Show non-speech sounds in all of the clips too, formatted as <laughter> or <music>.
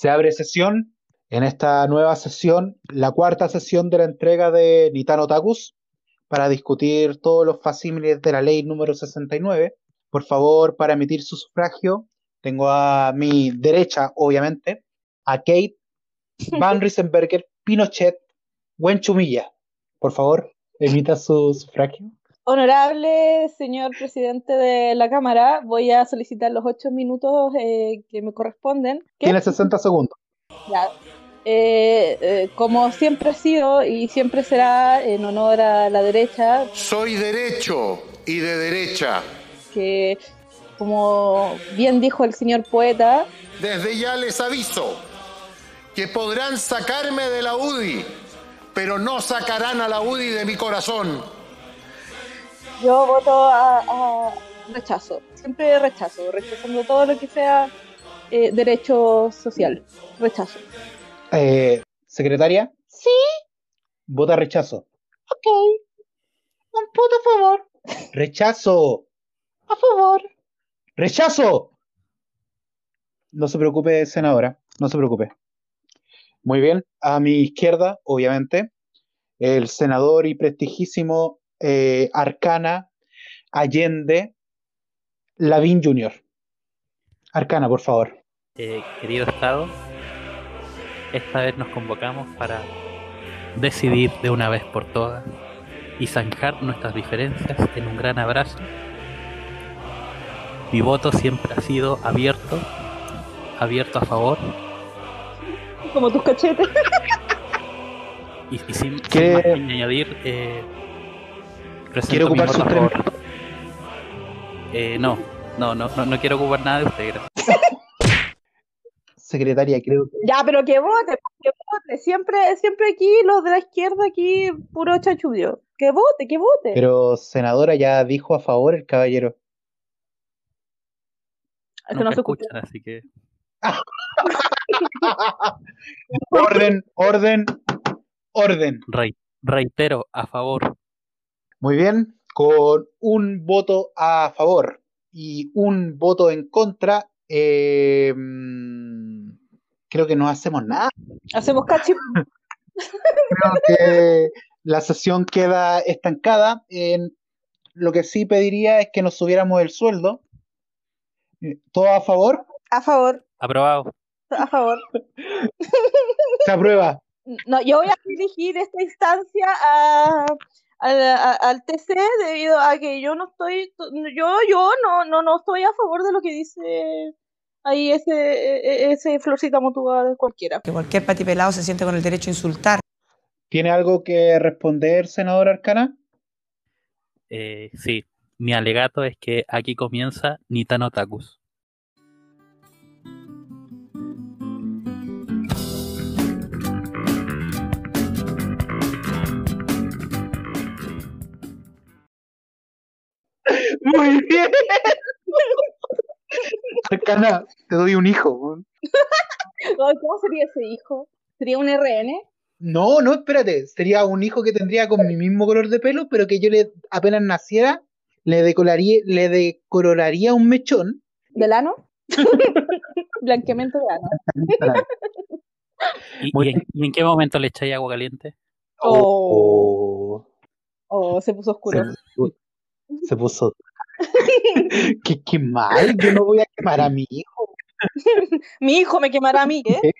Se abre sesión. En esta nueva sesión, la cuarta sesión de la entrega de Nitano Takus, para discutir todos los facímiles de la ley número 69. Por favor, para emitir su sufragio, tengo a mi derecha, obviamente, a Kate Van <laughs> Riesenberger Pinochet Chumilla. Por favor, emita su sufragio. Honorable señor presidente de la Cámara, voy a solicitar los ocho minutos eh, que me corresponden. Tiene 60 segundos. Ya. Eh, eh, como siempre ha sido y siempre será en honor a la derecha. Soy derecho y de derecha. Que, como bien dijo el señor poeta. Desde ya les aviso que podrán sacarme de la UDI, pero no sacarán a la UDI de mi corazón. Yo voto a, rechazo, siempre rechazo, rechazando todo lo que sea eh, derecho social, rechazo. Eh, Secretaria. Sí. Vota rechazo. Ok. Un puto a favor. Rechazo. A favor. Rechazo. No se preocupe, senadora. No se preocupe. Muy bien. A mi izquierda, obviamente, el senador y prestigísimo eh, Arcana Allende Lavín Jr. Arcana, por favor. Eh, querido Estado, esta vez nos convocamos para decidir de una vez por todas y zanjar nuestras diferencias en un gran abrazo. Mi voto siempre ha sido abierto, abierto a favor. Como tus cachetes. Y, sin, más añadir, eh, ¿Quiere ocupar sus tres eh, no, no, no, no, quiero ocupar nada de usted, gracias. Secretaria, creo que... Ya, pero que vote, que vote. Siempre, siempre aquí, los de la izquierda, aquí, puro chanchullo. Que vote, que vote. Pero, senadora, ya dijo a favor el caballero. Es que no se escuchan, así que... <laughs> orden, orden, orden. reitero, a favor. Muy bien, con un voto a favor y un voto en contra, eh, creo que no hacemos nada. Hacemos cachi. creo que la sesión queda estancada. En, lo que sí pediría es que nos subiéramos el sueldo. ¿Todo a favor? A favor. Aprobado. A favor. Se aprueba. No, yo voy a dirigir esta instancia a al, TC debido a que yo no estoy, yo, yo no, no, no estoy a favor de lo que dice ahí ese, e, e, ese florcita motuda de cualquiera. Que cualquier patipelado se siente con el derecho a insultar. ¿Tiene algo que responder, senador Arcana? Eh, sí, mi alegato es que aquí comienza Nitano Takus. Muy bien. Arcana, te doy un hijo. ¿Cómo sería ese hijo? ¿Sería un RN? No, no, espérate. Sería un hijo que tendría con mi mismo color de pelo, pero que yo le apenas naciera, le decoloraría, le decoloraría un mechón. ¿Del ano? <laughs> Blanqueamiento de ano. ¿Y, en, qué momento le echáis agua caliente? Oh. oh. se puso oscuro. Se puso. ¿Qué, mal, yo no voy a quemar a mi hijo. <laughs> mi hijo me quemará a mí, ¿eh?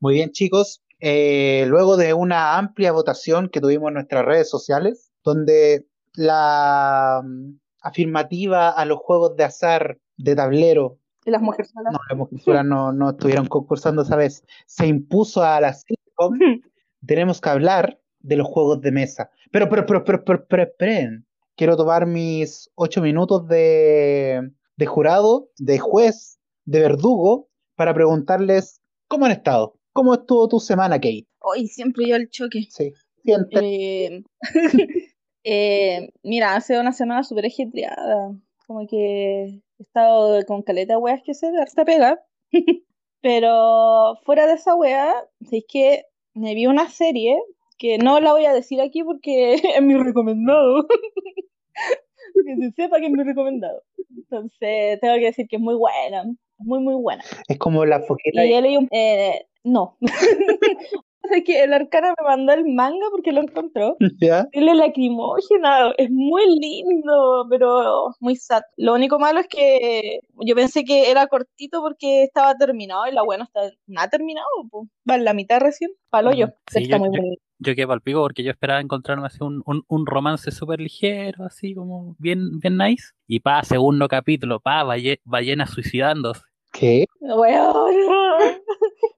Muy bien, chicos. Eh, luego de una amplia votación que tuvimos en nuestras redes sociales, donde la mm, afirmativa a los juegos de azar de tablero. ¿Y las mujeres No, las mujeres no, no estuvieron concursando esa vez. Se impuso a las <laughs> tenemos que hablar de los juegos de mesa. Pero, pero, pero, pero, pero, pero, esperen quiero tomar mis ocho minutos de, jurado, de juez, de verdugo, para preguntarles cómo han estado. ¿Cómo estuvo tu semana, Kate? Hoy siempre yo el choque. Sí, siente. Eh, <laughs> eh, mira, hace una semana súper ajetreada. Como que he estado con caleta de weas que se esta pega. <laughs> Pero fuera de esa wea, es que me vi una serie que no la voy a decir aquí porque <laughs> es mi recomendado. <laughs> que se sepa que es mi recomendado. Entonces, tengo que decir que es muy buena. muy, muy buena. Es como la foqueta. Y he leído, un- eh, no. <laughs> es que el Arcana me mandó el manga porque lo encontró. <laughs> ¿Ya? Tiene lacrimógena, es muy lindo, pero muy sad. Lo único malo es que yo pensé que era cortito porque estaba terminado y la buena está nada terminado, pues. va en la mitad recién, palo yo. Sí, está yo- muy yo- bonito. Yo quedé pal pico porque yo esperaba encontrarme así un, un, un romance súper ligero, así como bien, bien nice. Y pa, segundo capítulo, pa, balle- ballena suicidándose. ¿Qué? Weón,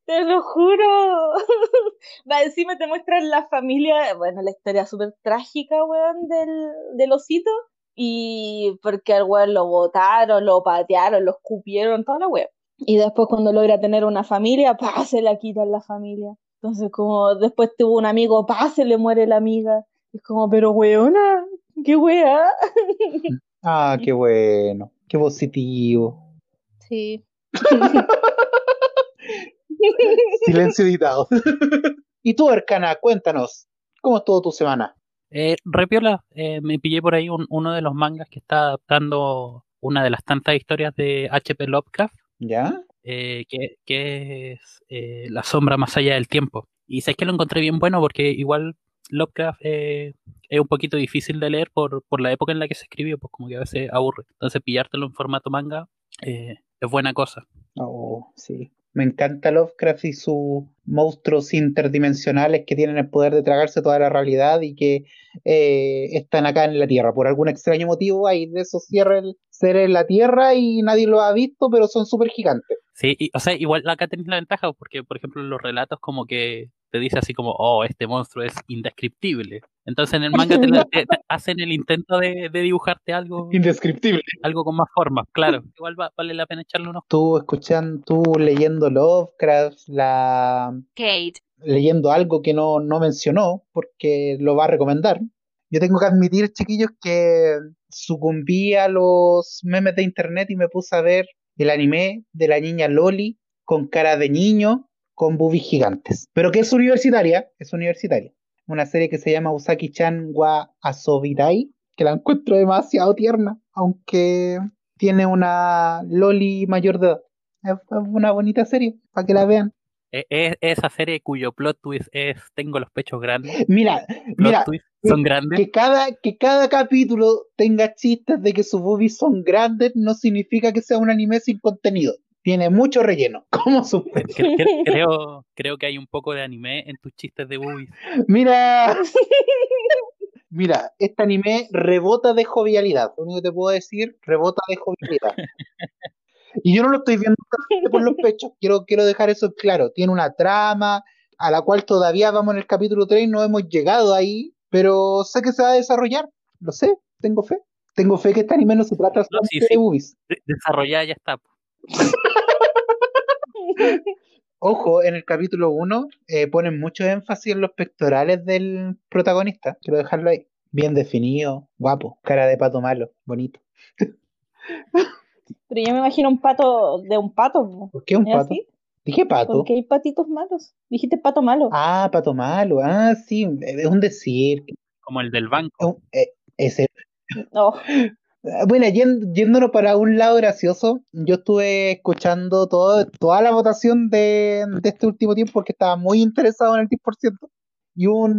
te lo juro. <laughs> Va, encima te muestran la familia, bueno, la historia súper trágica, weón, del, del osito. Y porque al weón lo botaron, lo patearon, lo escupieron, toda la weón. Y después cuando logra tener una familia, pa, <laughs> se la quitan la familia. Entonces como después tuvo un amigo, pa, se le muere la amiga. Es como, pero weona, qué wea. Ah, <laughs> qué bueno. Qué positivo. Sí. <laughs> Silencio editado. <laughs> y tú, Arcana, cuéntanos. ¿Cómo estuvo tu semana? Eh, Repiola, eh, me pillé por ahí un- uno de los mangas que está adaptando una de las tantas historias de H.P. Lovecraft, ¿Ya? eh, que, que es eh, La sombra más allá del tiempo. Y sé que lo encontré bien bueno porque igual Lovecraft eh, es un poquito difícil de leer por, por la época en la que se escribió, pues como que a veces aburre. Entonces pillártelo en formato manga eh, es buena cosa. Oh, sí. Me encanta Lovecraft y sus monstruos interdimensionales que tienen el poder de tragarse toda la realidad y que eh, están acá en la Tierra. Por algún extraño motivo hay de esos seres en la Tierra y nadie los ha visto, pero son súper gigantes. Sí, y, o sea, igual acá tenés la ventaja porque, por ejemplo, los relatos como que te dice así como, oh, este monstruo es indescriptible. Entonces en el manga te, <laughs> la- te- te hacen el intento de, de dibujarte algo, Indescriptible. algo con más forma, claro. Igual va- vale la pena echarle unos... Tú escuchando, tú leyendo Lovecraft, la, Kate, leyendo algo que no, no mencionó, porque lo va a recomendar. Yo tengo que admitir, chiquillos, que sucumbí a los memes de internet y me puse a ver el anime de la niña Loli con cara de niño, con boobies gigantes. Pero que es universitaria, es universitaria. Una serie que se llama Usaki-chan wa Asobirai, que la encuentro demasiado tierna, aunque tiene una Loli mayor de edad. Es es una bonita serie, para que la vean. e- e- esa serie cuyo plot twist es tengo los pechos grandes. Mira, Plot mira, son grandes. que cada, que cada capítulo tenga chistes de que sus boobies son grandes no significa que sea un anime sin contenido. Tiene mucho relleno. <laughs> Cre- cre- <laughs> Creo, creo que hay un poco de anime en tus chistes de boobies. Mira, <laughs> mira, este anime rebota de jovialidad. Lo único que te puedo decir, rebota de jovialidad. Y yo no lo estoy viendo por los pechos, quiero, quiero dejar eso claro. Tiene una trama a la cual todavía vamos en el capítulo 3, no hemos llegado ahí, pero sé que se va a desarrollar. Lo sé, tengo fe. Tengo fe que este anime no se trata No, sí, de sí. boobies. De- Desarrollada ya está. Ojo, en el capítulo 1 ponen mucho énfasis en los pectorales del protagonista. Quiero dejarlo ahí. Bien definido, guapo, cara de pato malo, bonito. Pero yo me imagino un pato de un pato. po. ¿Por qué un ¿Es pato? así? Dije pato. Porque hay patitos malos. Dijiste pato malo. Ah, pato malo. Ah, sí, es un decir. Como el del banco. eh, ese. No. <laughs> Ah, Bueno, yéndonos para un lado gracioso, yo estuve escuchando todo, toda la votación de, de este último tiempo porque estaba muy interesado en el 10%. Y un,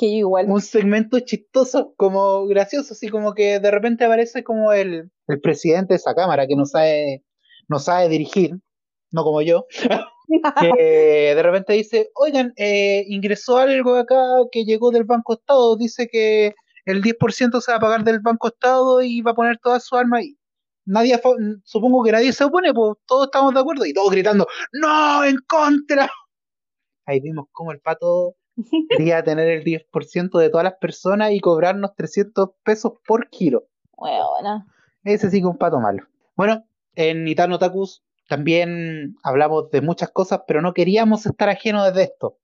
igual. un segmento chistoso, como gracioso, así como que de repente aparece como el, el presidente de esa cámara que no sabe, no sabe dirigir, no como yo, <laughs> que de repente dice, oigan, eh, ingresó algo acá que llegó del Banco Estado, dice que el 10% se va a pagar del Banco Estado y va a poner todas sus armas ahí. Nadie, supongo que nadie se opone, pues todos estamos de acuerdo y todos gritando, ¡No! ¡En contra! Ahí vimos cómo el pato <laughs> quería tener el 10% de todas las personas y cobrarnos 300 pesos por kilo. Weona. Ese sí que un pato malo. Bueno, en Nitano Takus también hablamos de muchas cosas, pero no queríamos estar ajenos de esto.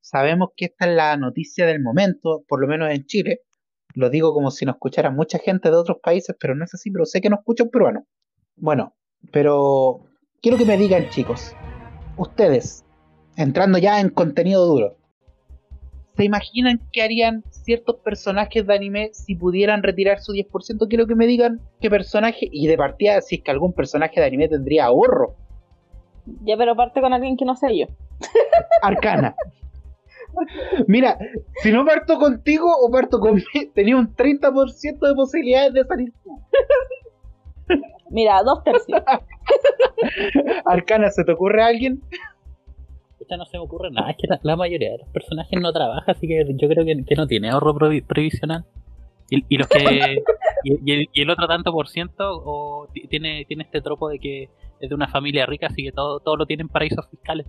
Sabemos que esta es la noticia del momento, por lo menos en Chile. Lo digo como si nos escuchara mucha gente de otros países, pero no es así, pero sé que nos escucha un peruano. Bueno, pero quiero que me digan, chicos, ustedes, entrando ya en contenido duro, ¿Se imaginan qué harían ciertos personajes de anime si pudieran retirar su 10%? Quiero que me digan qué personaje, y de partida, si es que algún personaje de anime tendría ahorro. Ya, pero parte con alguien que no sea yo. Arcana. <laughs> Mira, si no parto contigo o parto conmigo, tenía un 30% de posibilidades de salir tú. Mira, dos tercios. <laughs> Arcana, ¿se te ocurre a alguien? Pucha, no se me ocurre nada, es que la, la mayoría de los personajes no trabaja, así que yo creo que, que no tiene ahorro provi- previsional. Y, y los que y, y el, y el otro tanto por ciento o ti- tiene, tiene este tropo de que es de una familia rica, así que todo, todo lo tienen paraísos fiscales.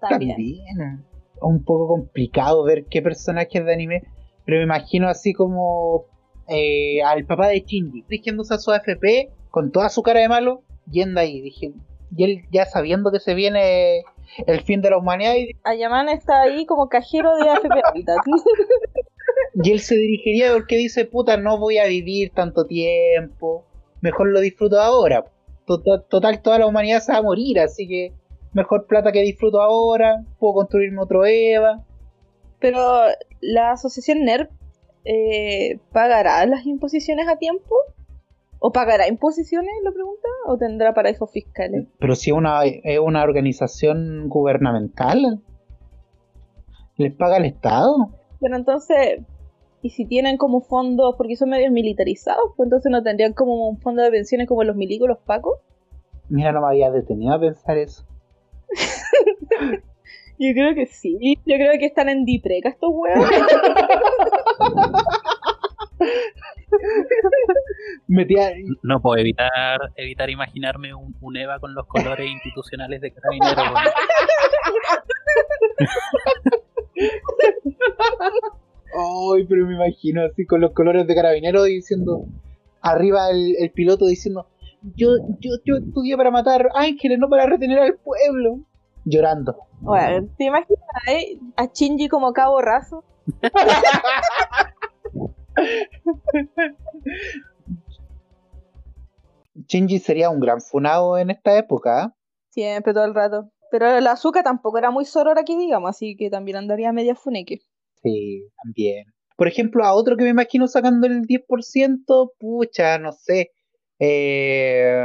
También. También. Un poco complicado ver qué personajes de anime, pero me imagino así como eh, al papá de Shinji, dirigiéndose a su AFP con toda su cara de malo, yendo ahí, dije, y él ya sabiendo que se viene el fin de la humanidad, y, Ayaman está ahí como cajero de AFP Habitat. <laughs> y él se dirigiría porque dice, puta, no voy a vivir tanto tiempo, mejor lo disfruto ahora. Total, total, toda la humanidad se va a morir, así que mejor plata que disfruto ahora, puedo construirme otro Eva. Pero la asociación NERP eh, pagará las imposiciones a tiempo? ¿O pagará imposiciones, lo pregunta? ¿O tendrá paraísos fiscales? Pero si es una, es una organización gubernamental, ¿les paga el Estado? Pero entonces, ¿y si tienen como fondos, porque son medios militarizados, pues entonces no tendrían como un fondo de pensiones como los milicos, los pacos? Mira, no me había detenido a pensar eso. Yo creo que sí. Yo creo que están en Dipreca estos huevos. Metía, No puedo evitar evitar imaginarme un, un Eva con los colores institucionales de carabineros. weón. Ay, pero me imagino así con los colores de carabinero diciendo, arriba el, el piloto diciendo, yo, yo, yo estudié para matar ángeles, no para retener al pueblo. Llorando. Bueno, ¿te imaginas eh, a Shinji como cabo raso? <laughs> Shinji sería un gran funado en esta época. ¿ah? Siempre, todo el rato. Pero la azúcar tampoco era muy sorora aquí, digamos, así que también andaría media funeque. Sí, también. Por ejemplo, a otro que me imagino sacando el 10%, pucha, no sé. eh,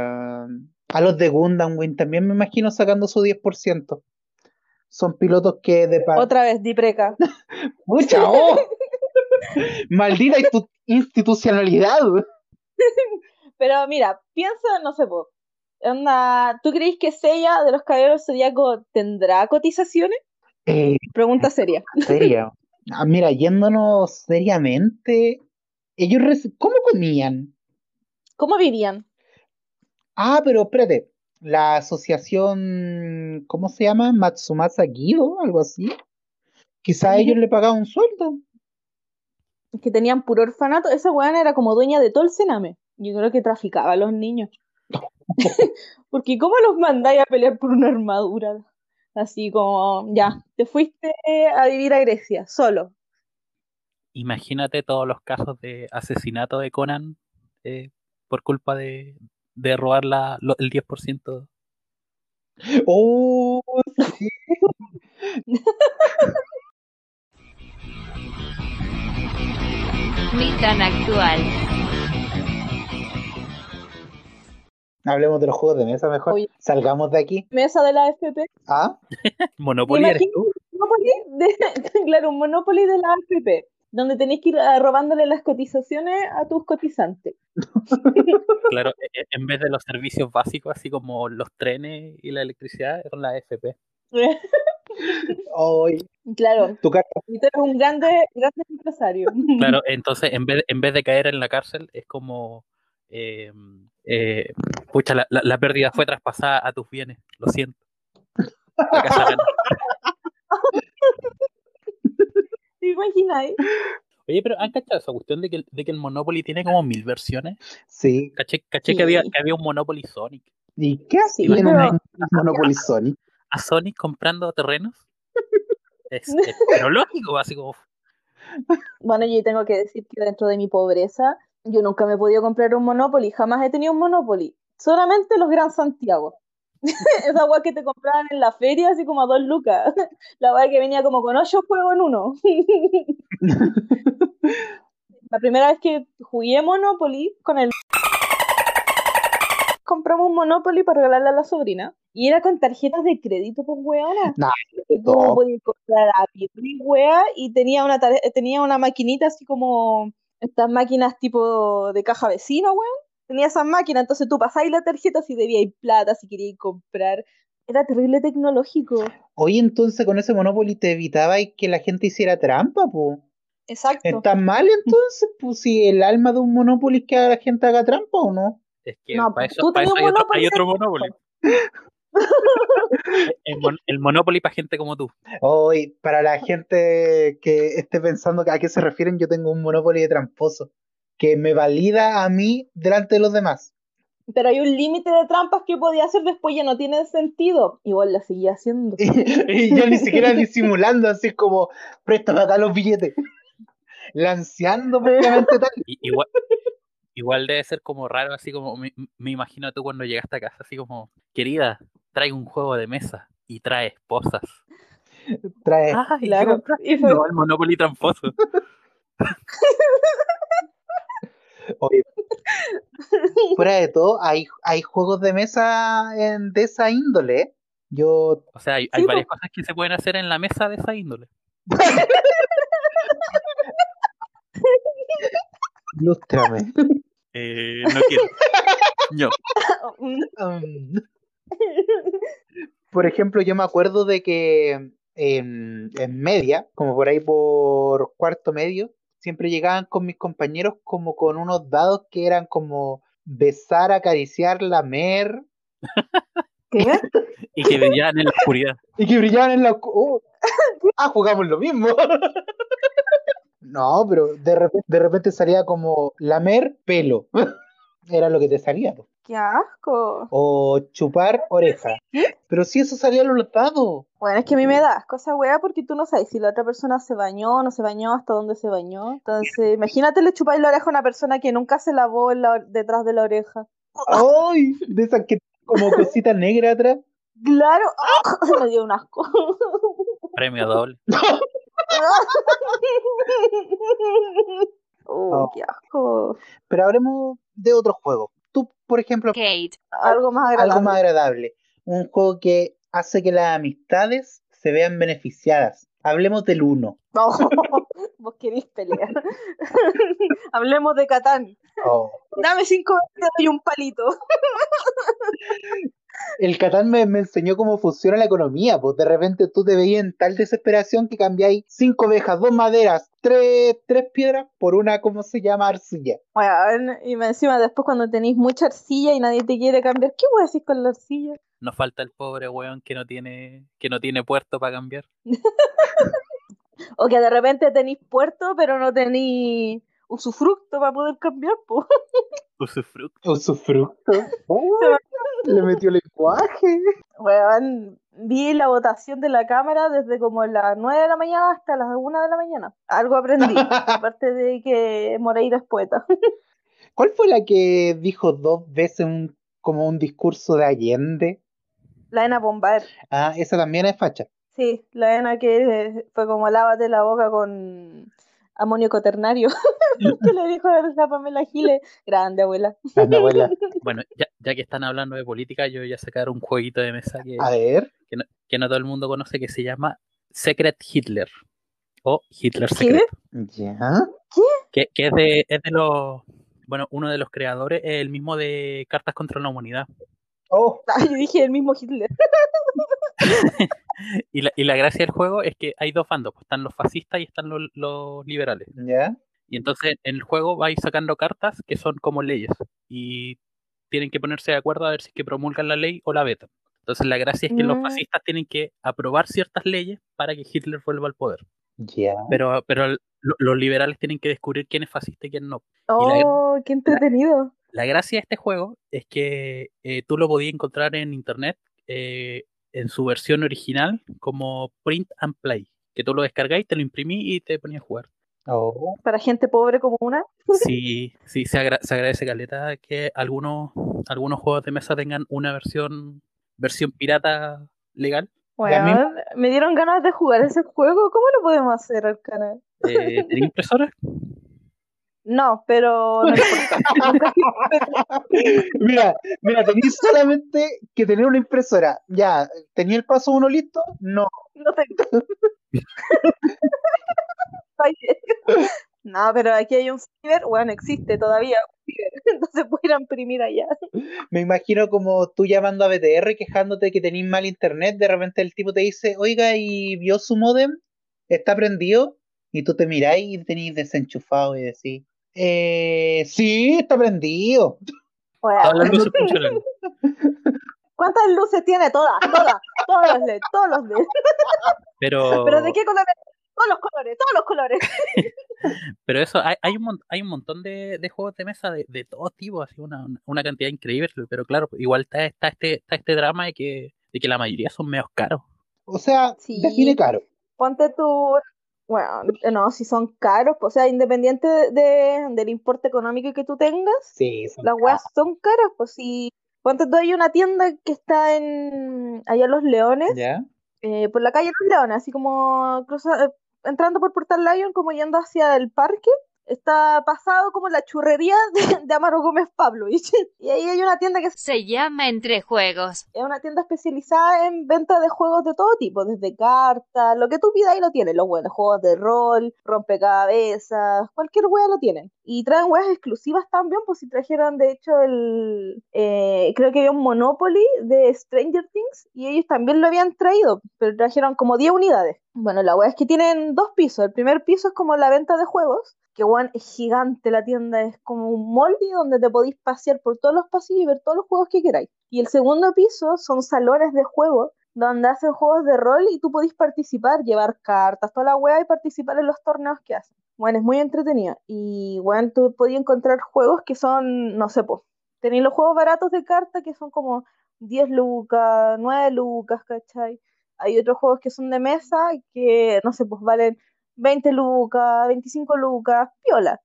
a los de Gundam Wing también me imagino sacando su 10%. Son pilotos que de Otra vez, Dipreca. <laughs> ¡Pucha! ¡Oh! <laughs> Maldita institu- institucionalidad. Pero mira, piensa, no sé, po, onda, ¿tú crees que Seiya de los Caballeros Zodíaco tendrá cotizaciones? Eh, Pregunta seria. <laughs> seria. Ah, mira, yéndonos seriamente, ellos ¿cómo comían? ¿Cómo vivían? Ah, pero espérate, la asociación, ¿cómo se llama? Matsumasa Guido, algo así. Quizá a ellos le pagaban un sueldo. Que tenían puro orfanato. Esa weona era como dueña de todo el cename. Yo creo que traficaba a los niños. <laughs> Porque ¿cómo los mandáis a pelear por una armadura? Así como, ya, te fuiste a vivir a Grecia, solo. Imagínate todos los casos de asesinato de Conan eh, por culpa de, de robar la, lo- el 10%. Oh, sí. Ni tan actual. Hablemos de los juegos de mesa mejor. Oye. Salgamos de aquí. Mesa de la AFP. ¿Ah? <laughs> Monopoly eres tú. Monopoly de- <laughs> claro, un Monopoly de la AFP, donde tenéis que ir ah, robándole las cotizaciones a tus cotizantes. <laughs> Claro, e- e- en vez de los servicios básicos, así como los trenes y la electricidad, con la FP. Hoy, claro, tu carta. y tú eres un grande, grande empresario. <laughs> Claro, entonces en vez, en vez de caer en la cárcel, es como. eh, eh, pucha, la, la- la pérdida fue traspasada a tus bienes, lo siento. La casa. <laughs> ¿Te imagináis? Oye, pero ¿han cachado esa cuestión de que, el- de que el Monopoly tiene como mil versiones? Sí. Caché, caché Sí. que, había, que había un Monopoly Sonic. ¿Y qué hace Sí, un Monopoly <laughs> Sonic? ¿A Sonic comprando terrenos? Es, es- <laughs> pero lógico, así como. Bueno, yo tengo que decir que dentro de mi pobreza, yo nunca me he podido comprar un Monopoly, jamás he tenido un Monopoly, solamente los Gran Santiago. <laughs> Esa weá que te compraban en la feria, así como a dos lucas. <laughs> La weá que venía como con ocho juegos en uno. <laughs> La primera vez que jugué Monopoly con el. Compramos un Monopoly para regalarle a la sobrina. Y era con tarjetas de crédito, pues weona. Nah, Y tú todo. podías comprar a Pirri, wea, y tenía una, tenía una maquinita así como estas máquinas tipo de caja vecina, weón. Tenía esas máquinas, entonces tú pasáis la tarjeta si debíais plata, si queríais comprar. Era terrible tecnológico. Oye, entonces con ese Monopoly te evitabais que la gente hiciera trampa, pues. Exacto. ¿Está mal entonces? Pues si el alma de un Monopoly es que la gente haga trampa o no. Es que No, para eso, tú para eso hay, otro, Monopoly hay otro Monopoly. <laughs> el, mon- el Monopoly para gente como tú. Hoy, para la gente que esté pensando a qué se refieren, yo tengo un Monopoly de tramposo que me valida a mí delante de los demás. Pero hay un límite de trampas que podía hacer después, ya no tiene sentido. Igual la seguía haciendo. <laughs> Y yo ni siquiera disimulando, así como, préstame acá los billetes. <laughs> Lanceando <laughs> propiamente tal. Igual, igual debe ser como raro, así como me, me imagino tú cuando llegaste a casa, así como, querida, trae un juego de mesa y trae esposas. Trae. Ay, Claro. No, el Monopoly tramposo. Oye, <laughs> fuera de todo, hay, hay juegos de mesa en- de esa índole. Yo, O sea, hay, hay Sí, varias cosas que se pueden hacer en la mesa de esa índole. <laughs> ilústrame. Eh, no quiero. No. Um, <laughs> por ejemplo, yo me acuerdo de que en, en media, como por ahí por cuarto medio, siempre llegaban con mis compañeros como con unos dados que eran como besar, acariciar, lamer <laughs> ¿Qué? Y que brillaban en la oscuridad. y que brillaban en la... oscu- oh, ah, jugamos lo mismo. <laughs> No, pero de repente, de repente salía como lamer pelo. <laughs> Era lo que te salía. po. ¡Qué asco! O chupar oreja. Pero si eso salía en los dados. Bueno, es que a mí me da cosa weá porque tú no sabes si la otra persona se bañó o no se bañó, hasta dónde se bañó. Entonces, imagínate le chupáis la oreja a una persona que nunca se lavó en la- detrás de la oreja. ¡Ay! De esas que como <laughs> cosita negra atrás. Claro, ¡ah! <laughs> me dio un asco. <laughs> Premio doble. Oh, qué asco. Pero hablemos de otro juego. Tú, por ejemplo, Kate, Algo más agradable. algo más agradable. Un juego que hace que las amistades se vean beneficiadas. Hablemos del uno. No, <laughs> vos querés pelear. <laughs> Hablemos de Catán. Oh. Dame cinco y un palito. <laughs> El Catán me, me enseñó cómo funciona la economía, pues de repente tú te veías en tal desesperación que cambiáis cinco ovejas, dos maderas, tres, tres piedras por una, ¿cómo se llama? Arcilla. Bueno, y me encima después cuando tenéis mucha arcilla y nadie te quiere cambiar, ¿qué voy a decir con la arcilla? Nos falta el pobre weón que no tiene, que no tiene puerto para cambiar. <laughs> O que de repente tenéis puerto, pero no tenéis usufructo para poder cambiar, pues. <laughs> Usufructo. Usufructo. <laughs> Oh, le metió lenguaje. Weón, vi la votación de la cámara desde como las 9 de la mañana hasta las 1 de la mañana. Algo aprendí, <laughs> aparte de que Moreira es poeta. ¿Cuál fue la que dijo dos veces un, como un discurso de Allende? La Ena Bombar. Ah, esa también es facha. Sí, la Ena que fue como lávate la boca con amonio cuaternario. <laughs> que le dijo a la Pamela Giles. Grande, abuela. Anda, abuela. <laughs> Bueno, ya, ya que están hablando de política, yo voy a sacar un jueguito de mesa que, A ver. que, no, que no todo el mundo conoce que se llama Secret Hitler. O Hitler ¿Qué? Secret. Ya. Que, que es, de, es de los. Bueno, uno de los creadores es el mismo de Cartas contra la Humanidad. Oh, <laughs> yo dije el mismo Hitler. <laughs> Y la, y la gracia del juego es que hay dos bandos, pues, están los fascistas y están los, los liberales. ya. Y entonces en el juego vais sacando cartas que son como leyes y tienen que ponerse de acuerdo a ver si es que promulgan la ley o la vetan. Entonces la gracia es que los Mm. fascistas tienen que aprobar ciertas leyes para que Hitler vuelva al poder. Ya. Pero, pero el- lo- los liberales tienen que descubrir quién es fascista y quién no. la- Oh, qué entretenido. La gracia de este juego es que eh, tú lo podías encontrar en internet eh, en su versión original como print and play. Que tú lo descargáis, te lo imprimís y te ponías a jugar. Oh. Para gente pobre como una. <laughs> Sí, sí, se, agra- se agradece caleta que algunos, algunos juegos de mesa tengan una versión versión pirata legal. Bueno, me dieron ganas de jugar ese juego. ¿Cómo lo podemos hacer al canal? Eh, ¿Tenía impresora? <laughs> No, pero no <laughs> mira, mira, tenéis solamente que tener una impresora. Ya, ¿tenía el paso uno listo? No. No tengo. <laughs> <laughs> no, pero aquí hay un ciber, bueno, existe todavía un ciber, entonces a imprimir allá. Me imagino como tú llamando a BTR quejándote que tenéis mal internet, de repente el tipo te dice, oiga, ¿y vio su modem? ¿Está prendido? Y tú te miráis y tenéis desenchufado y decís, eh, sí, está prendido. Todas las luces funcionan. ¿Cuántas luces tiene? Todas, todas, todos los LED, todos los LED. Pero... <laughs> ¿Pero de qué colores? Todos los colores, todos los colores. <laughs> Pero eso, hay, hay, un, hay un montón de, de juegos de mesa de, de todo tipo, así una, una cantidad increíble, pero claro, igual está, está, este, está este drama de que, de que la mayoría son medios caros. O sea, Sí. define caro. Ponte tú, bueno, no, si son caros, o sea, independiente de, de- del importe económico que tú tengas, Sí, las weas son caras, pues si, ponte tú, hay una tienda que está en, allá en Los Leones, ¿Ya? eh, por la calle Los Leones, así como cruza- eh, entrando por Portal Lion, como yendo hacia el parque, está pasado como la churrería <laughs> de, de Amaro Gómez Pavlovich. Y ahí hay una tienda que Se llama Entre Juegos. es una tienda especializada en venta de juegos de todo tipo, desde cartas, lo que tú pidas ahí lo tienen, los buenos juegos de rol, rompecabezas, cualquier wea lo tienen. Y traen weas exclusivas también, pues si trajeron de hecho el, eh, creo que había un Monopoly de Stranger Things y ellos también lo habían traído, pero trajeron como 10 unidades. Bueno, la wea es que tienen dos pisos, el primer piso es como la venta de juegos, que weón es gigante la tienda, es como un molde donde te podéis pasear por todos los pasillos y ver todos los juegos que queráis. Y el segundo piso son salones de juego donde hacen juegos de rol y tú podís participar, llevar cartas, toda la wea y participar en los torneos que hacen. Bueno, es muy entretenido. Y bueno, tú podías encontrar juegos que son, no sé, pues, tenéis los juegos baratos de cartas que son como 10 lucas, 9 lucas, ¿cachai? Hay otros juegos que son de mesa que, no sé, pues valen 20 lucas, 25 lucas, piola.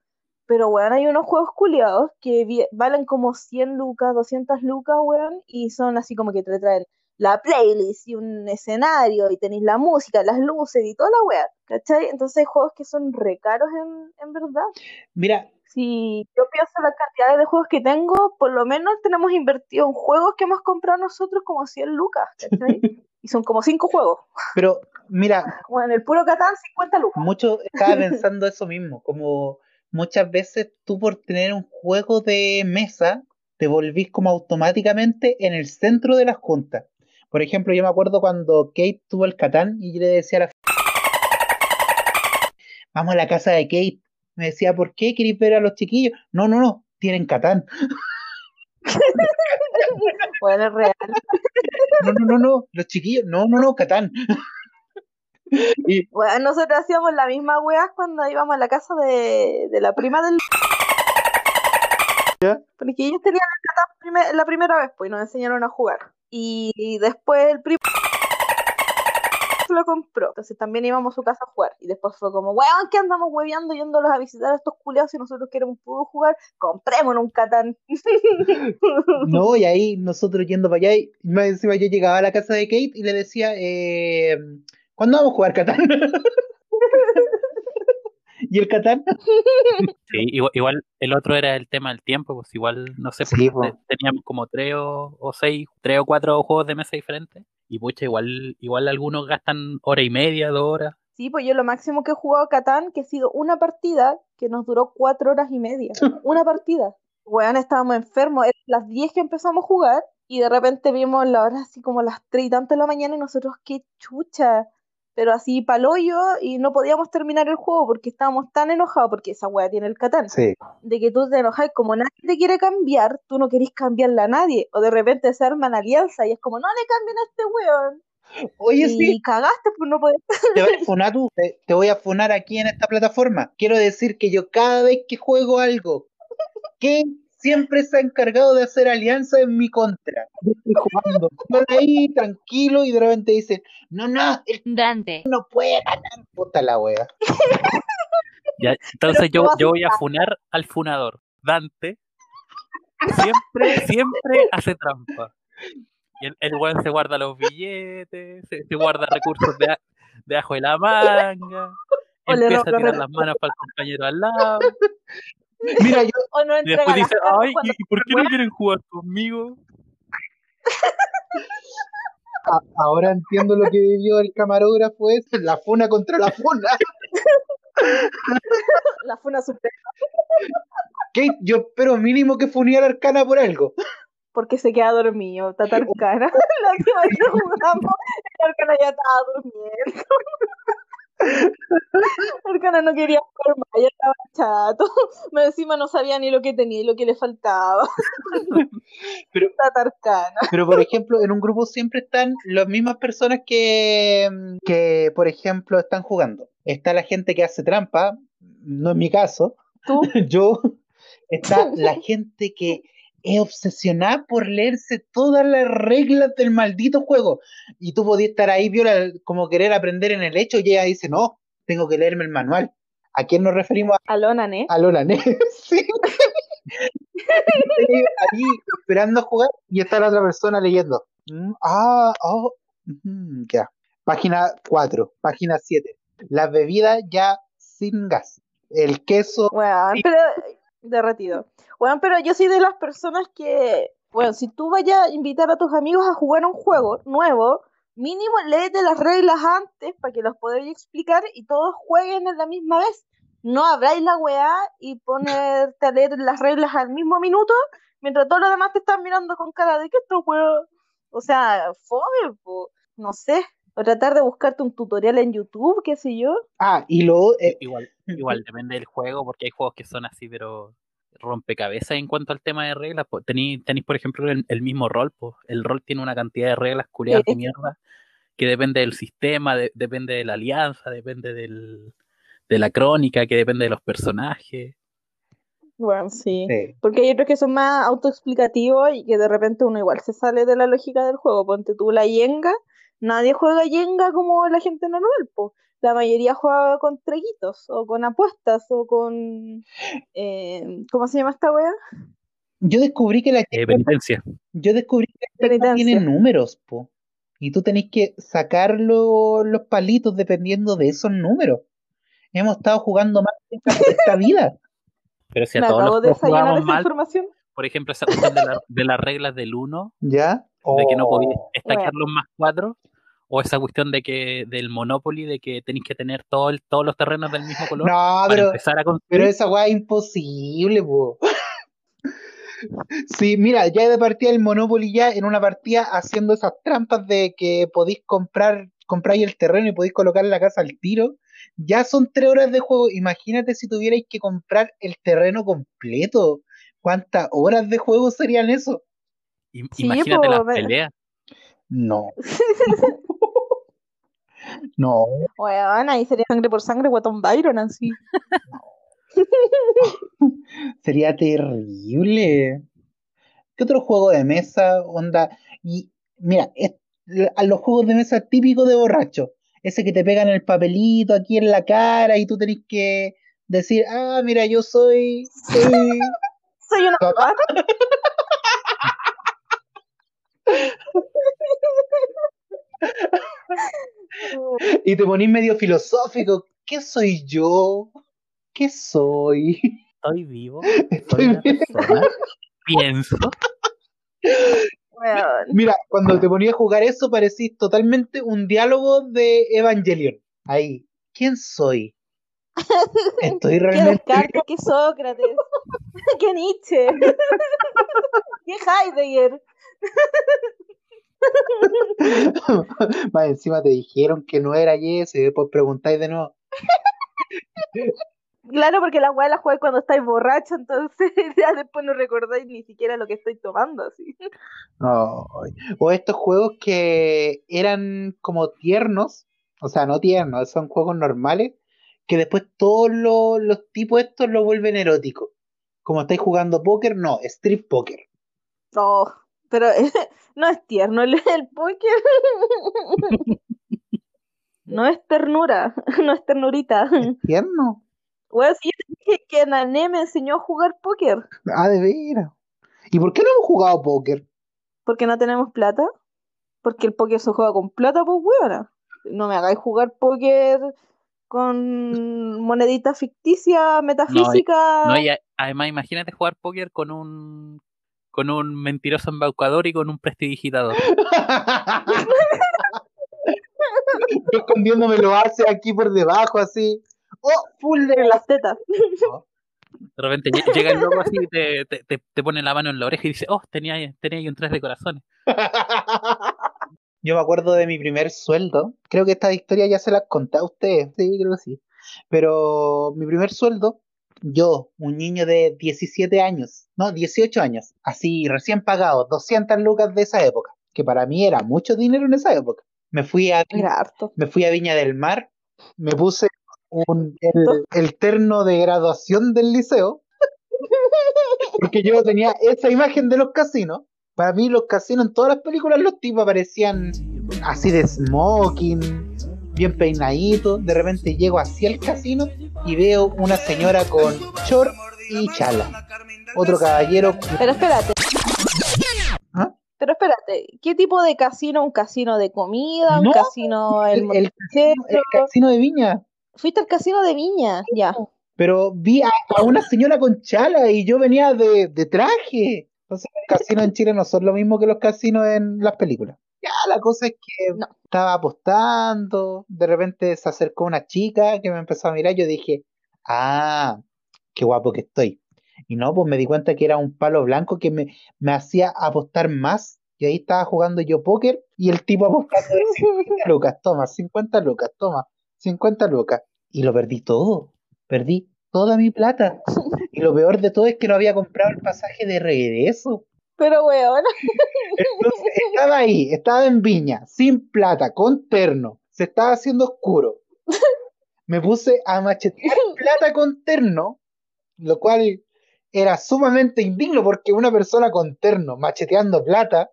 Pero, weón, hay unos juegos culiados que valen como 100 lucas, 200 lucas, weón, y son así como que te traen la playlist y un escenario, y tenéis la música, las luces y toda la weá, ¿cachai? Entonces hay juegos que son re caros en, en verdad. Mira, Si yo pienso las cantidades de juegos que tengo, por lo menos tenemos invertido en juegos que hemos comprado nosotros como 100 lucas, ¿cachai? <laughs> Y son como 5 juegos. pero mira, Bueno, el puro Catán, 50 lucas. mucho estaba <laughs> pensando eso mismo, como muchas veces tú por tener un juego de mesa te volvís como automáticamente en el centro de la junta. Por ejemplo, yo me acuerdo cuando Kate tuvo el Catán y yo le decía a la <laughs> vamos a la casa de Kate. Me decía, ¿por qué queréis ver a los chiquillos? No, no, no, tienen Catán. <laughs> Bueno, es real. No, no, no, no, los chiquillos, no, no, no, Catán. <laughs> Y Bueno, nosotros hacíamos la misma weá cuando íbamos a la casa de, de la prima del... Porque ellos tenían el Catán la primera vez, pues, y nos enseñaron a jugar. Y, y después el primo se <laughs> lo compró. Entonces también íbamos a su casa a jugar. Y después fue como, weón, ¿qué andamos hueveando yéndolos a visitar a estos culiados si nosotros queremos puro jugar? Comprémonos un Catán. <laughs> No, y ahí nosotros yendo para allá, y más encima yo llegaba a la casa de Kate y le decía, eh, ¿cuándo vamos a jugar Catán? <laughs> ¿Y el Catán? Sí, igual, igual el otro era el tema del tiempo, pues igual, no sé, Sí, te- teníamos como tres o, o seis, tres o cuatro juegos de mesa diferentes, y pucha, igual, igual algunos gastan hora y media, dos horas. Sí, pues yo lo máximo que he jugado a Catán, que ha sido una partida que nos duró cuatro horas y media. <laughs> Una partida. Weón, estábamos enfermos. Eran las 10 que empezamos a jugar y de repente vimos la hora así como las 3 y tanto de la mañana y nosotros, qué chucha. Pero así paloyo y no podíamos terminar el juego porque estábamos tan enojados porque esa wea tiene el Catán. Sí. De que tú te enojas y como nadie te quiere cambiar, tú no querés cambiarle a nadie. O de repente se arman alianza y es como, no le cambien a este weón. Oye, y sí, cagaste, pues no podés. te voy a <laughs> funar tú, te, te voy a funar aquí en esta plataforma. Quiero decir que yo cada vez que juego algo, Kate siempre se ha encargado de hacer alianza en mi contra. Yo estoy jugando por ahí tranquilo y de repente dicen, no, no, él Dante. no puede ganar. Puta la wea. Ya, entonces yo, yo voy a funar al funador. Dante siempre, siempre hace trampa. Y el, el weón se guarda los billetes, se, se guarda recursos de, a- de ajo de la manga, empieza a tirar las manos para el compañero al lado. <laughs> Mira, yo, O no después dice, ay, ¿y, por qué no quieren jugar conmigo? a- ahora entiendo lo que vivió el camarógrafo es la funa contra la funa. <laughs> la funa suprema Kate, yo espero mínimo que funeara Arcana por algo. porque se queda dormido, Tatarcana. <laughs> la última vez que jugamos, Arcana ya estaba durmiendo. Arcana no quería jugar más, ya estaba chato. Me encima no sabía ni lo que tenía y lo que le faltaba. Pero-. Pero, por ejemplo, en un grupo siempre están las mismas personas que, que, por ejemplo, están jugando. Está la gente que hace trampa, no es mi caso, Tú, <laughs> yo. Está la gente que es obsesionada por leerse todas las reglas del maldito juego. Y tú podías estar ahí, viola, como querer aprender en el hecho, y ella dice, no, tengo que leerme el manual. ¿A quién nos referimos? Alona, ¿eh? A Lola Ness, <laughs> sí. ahí esperando a jugar y está la otra persona leyendo. Mm, Ah, oh, ujú, ya. Página 4, página 7. Las bebidas ya sin gas. El queso. Weón, pero derretido. Weón, pero yo soy de las personas que, bueno, si tú vayas a invitar a tus amigos a jugar un juego nuevo, mínimo léete las reglas antes para que los podáis explicar y todos jueguen a la misma vez. No abráis la weá y ponerte a leer las reglas al mismo minuto mientras todos los demás te están mirando con cara de que esto weón. O sea, fome, po. no sé. O tratar de buscarte un tutorial en YouTube, qué sé yo. Ah, y luego. eh, Igual, <laughs> igual depende del juego, porque hay juegos que son así, pero rompecabezas en cuanto al tema de reglas. Tenéis, tenéis, por ejemplo, el, el mismo rol. po. El rol tiene una cantidad de reglas culiadas de mierda que depende del sistema, de- depende de la alianza, depende del, de la crónica, que depende de los personajes. Bueno, sí. sí. Porque hay otros que son más autoexplicativos y que de repente uno igual se sale de la lógica del juego. Ponte tú la Yenga, nadie juega Yenga como la gente normal, po. La mayoría juega con traguitos, o con apuestas, o con... eh, ¿cómo se llama esta wea? Yo descubrí que la Eh, penitencia. yo descubrí que la Jenga Penitencia. tiene números, po. Y tú tenés que sacar lo- los palitos dependiendo de esos números. Hemos estado jugando más <laughs> de esta vida. Pero si a Me todos acabo los de jugamos esa mal, información. por ejemplo, esa cuestión de, la- de las reglas del 1, <laughs> ¿Ya? de que no podéis Oh. estaquear los más 4, o esa cuestión de que del Monopoly, de que tenéis que tener todo el- todos los terrenos del mismo color No, para pero, empezar a construir. pero esa weá es imposible, po. <laughs> Sí, mira, ya de partida el Monopoly ya en una partida haciendo esas trampas de que podéis comprar, compráis el terreno y podéis colocar la casa al tiro, ya son tres horas de juego. Imagínate si tuvierais que comprar el terreno completo. ¿Cuántas horas de juego serían eso? Sí, Imagínate po, las peleas. No. <laughs> No, Weón, ahí sería sangre por sangre, Guatón Byron, así. <laughs> sería terrible. ¿Qué otro juego de mesa, onda? Y mira, es- a los juegos de mesa típicos de borracho, ese que te pegan el papelito aquí en la cara y tú tenés que decir, ah, mira, yo soy, soy <laughs> Soy una. <laughs> <laughs> Y te ponís medio filosófico. ¿Qué soy yo? ¿Qué soy? Estoy vivo, <laughs> Estoy soy una persona, pienso. Mira, cuando te ponías a jugar eso, parecís totalmente un diálogo de Evangelion. Ahí, ¿quién soy? <laughs> Estoy ¿Qué realmente. Descartes? ¿Qué Sócrates? ¿Qué Nietzsche? ¿Qué Heidegger? <laughs> Más encima te dijeron que no era ese, y después preguntáis de nuevo. Claro, porque la weá la jugáis cuando estáis borracho, entonces <laughs> ya después no recordáis ni siquiera lo que estoy tomando, así. O estos juegos que eran como tiernos, o sea, no tiernos, son juegos normales, que después todos los, los tipos estos lo vuelven erótico. Como estáis jugando póker, no, strip póker. Oh, pero <laughs> no es tierno el, <laughs> el póker. No es ternura, <laughs> no es ternurita. ¿Tierno? Te dije que Nané me enseñó a jugar póker, Ah, de veras. ¿Y por qué no hemos jugado póker? porque no tenemos plata. Porque el póker se juega con plata, pues weona. No me hagáis jugar póker con monedita ficticia, metafísica. No, y a- además imagínate jugar póker con un con un mentiroso embaucador y con un prestidigitador. <laughs> Yo escondiéndome lo hace aquí por debajo, así. ¡Oh! Full de en las tetas. De repente lle- llega el loco así y te, te, te- te pone la mano en la oreja y dice, oh, tenía, ahí- tenía ahí un tres de corazones. <laughs> Yo me acuerdo de mi primer sueldo. Creo que esta historia ya se las conté a ustedes. Sí, creo que sí. Pero mi primer sueldo, yo, un niño de 17 años, no, 18 años, así recién pagado, 200 lucas de esa época, que para mí era mucho dinero en esa época. Me fui a, me fui a Viña del Mar, me puse un, el, el terno de graduación del liceo, porque yo tenía esa imagen de los casinos. Para mí los casinos en todas las películas los tipos aparecían así de smoking, bien peinaditos. De repente llego así al casino y veo una señora con short y chala. Otro caballero. Pero espérate. ¿Ah? Pero espérate, ¿qué tipo de casino? ¿Un casino de comida? ¿Un No, casino el, El, el casino, el casino de Viña. ¿Fuiste al casino de Viña? Ya. Pero vi a, a una señora con chala y yo venía de, de traje. Entonces, los casinos en Chile no son lo mismo que los casinos en las películas. Ya, la cosa es que No. estaba apostando, de repente se acercó una chica que me empezó a mirar, yo dije, ah, qué guapo que estoy. Y no, pues me di cuenta que era un palo blanco que me, me hacía apostar más. Y ahí estaba jugando yo póker y el tipo apostando de 50 <laughs> lucas, toma, 50 lucas, toma, 50 lucas. Y lo perdí todo, perdí toda mi plata. Y lo peor de todo es que no había comprado el pasaje de regreso. Pero weón, Entonces, estaba ahí, estaba en Viña, sin plata, con terno, se estaba haciendo oscuro. Me puse a machetear <laughs> plata con terno, lo cual era sumamente indigno porque una persona con terno macheteando plata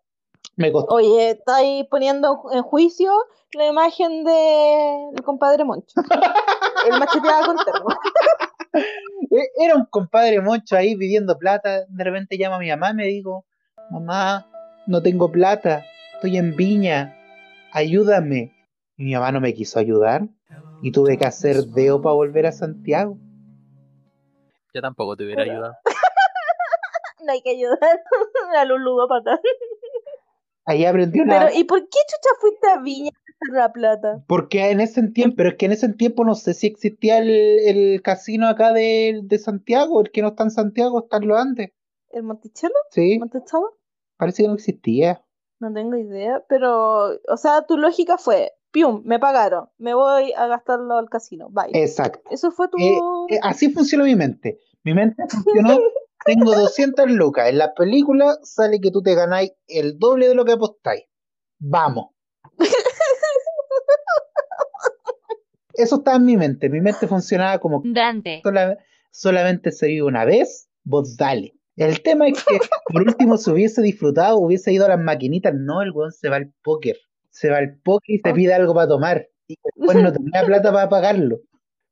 me costó. oye, estáis poniendo en juicio la imagen de del compadre Moncho. <laughs> El macheteaba con terno. E- Era un compadre moncho ahí pidiendo plata. De repente llama a mi mamá y me digo, mamá, no tengo plata, estoy en Viña, ayúdame. Y mi mamá no me quiso ayudar y tuve que hacer deo para volver a Santiago. Yo tampoco te hubiera ayudado. <laughs> No hay que ayudar <laughs> a los ludópatas. Ahí aprendí una... Pero, ¿y por qué chucha fuiste a Viña a hacer la plata? Porque en ese tiempo, pero es que en ese tiempo no sé si existía el, el casino acá de, de Santiago, el que no está en Santiago, está en los Andes. ¿El Monticello? Sí, ¿Monticello? Parece que no existía. No tengo idea, pero, o sea, tu lógica fue, pium, me pagaron, me voy a gastarlo al casino, bye. Exacto. Eso fue tu... Eh, eh, así funcionó mi mente. Mi mente funcionó, <laughs> tengo 200 lucas. En la película sale que tú te ganáis el doble de lo que apostáis. Vamos. <laughs> Eso estaba en mi mente. Mi mente funcionaba como Dante. sola- solamente se vive una vez, vos dale. El tema es que, por último, si hubiese disfrutado, hubiese ido a las maquinitas. No, el weón se va al póker. Se va al póker y se pide algo para tomar. Y después no tenía plata para pagarlo.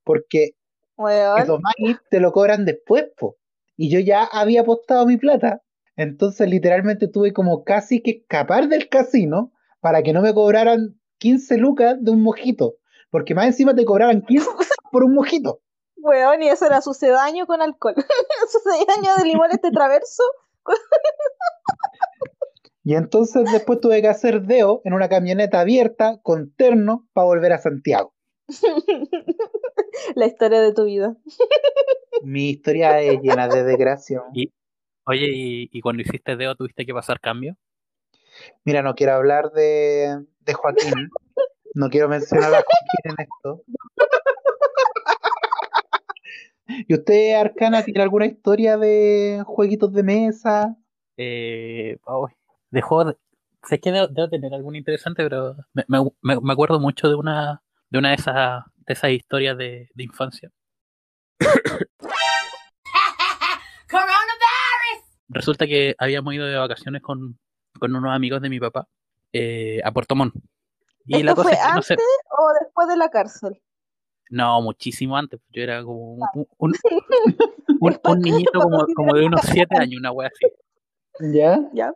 Porque que Weón, tomáis te lo cobran después, po. Y yo ya había apostado mi plata. Entonces, literalmente tuve como casi que escapar del casino para que no me cobraran 15 lucas de un mojito. Porque más encima te cobraran 15 por un mojito. Weón, y eso era sucedaño con alcohol. <laughs> sucedaño de limones tetraverso. Y entonces después tuve que hacer deo en una camioneta abierta con terno para volver a Santiago. La historia de tu vida. Mi historia es llena de desgracia. Y, oye, y, y cuando hiciste deo tuviste que pasar cambio. Mira, no quiero hablar de, de Joaquín. No quiero mencionar a Joaquín en esto. ¿Y usted, Arcana, tiene alguna historia de jueguitos de mesa? Eh, ay, de juego de- sé que debo, debo tener alguna interesante, pero me, me- me- acuerdo mucho de una de una de esas de esas historias de, de infancia. <laughs> Resulta que habíamos ido de vacaciones con, con unos amigos de mi papá eh, a Puerto Montt. Y la ¿Esto cosa fue es que no sé, antes o después de la cárcel? No, muchísimo antes. Yo era como un, <laughs> un, un- un- niñito <laughs> como, como de unos siete años, una wea así. ¿Ya? ¿Ya?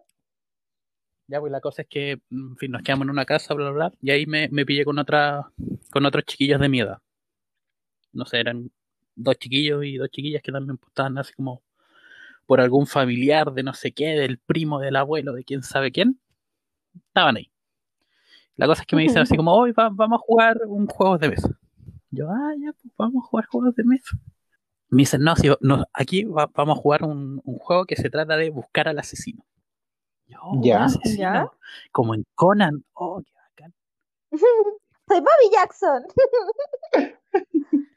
Ya, pues la cosa es que, en fin, nos quedamos en una casa, bla, bla, bla, y ahí me, me pillé con otra, con otros chiquillos de mi edad. No sé, eran dos chiquillos y dos chiquillas que también pues, estaban así como por algún familiar de no sé qué, del primo, del abuelo, de quién sabe quién. Estaban ahí. La cosa es que me dicen así como, hoy vamos a jugar un juego de mesa. Yo, ah, ya, pues vamos a jugar juegos de mesa. Me dicen, no, si, no aquí va- vamos a jugar un, un juego que se trata de buscar al asesino. Yo, "Un Ya. asesino". Ya. Como en Conan. Oh, qué bacán. <laughs> Soy Bobby Jackson. <laughs>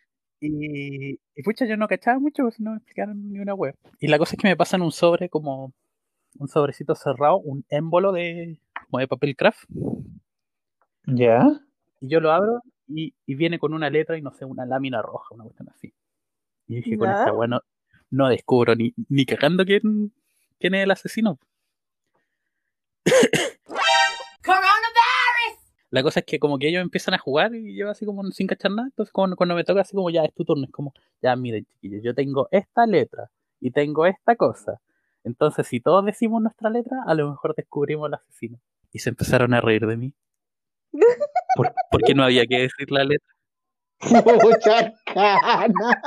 Y, y pucha, yo no cachaba mucho, pues no me explicaron ni una web. Y la cosa es que me pasan un sobre como un sobrecito cerrado, un émbolo de, como de papel craft. Ya. Y yo lo abro y, y viene con una letra y no sé, una lámina roja, una cuestión así. Y dije, con esta weá no, no descubro ni, ni cagando quién, quién es el asesino. <coughs> La cosa es que como que ellos empiezan a jugar y yo así como sin cachar nada, entonces cuando, cuando me toca así como ya es tu turno, es como, ya miren chiquillos, yo tengo esta letra y tengo esta cosa. Entonces si todos decimos nuestra letra, a lo mejor descubrimos al asesino. Y se empezaron a reír de mí. <laughs> Por- porque no había que decir la letra. Mucha cana.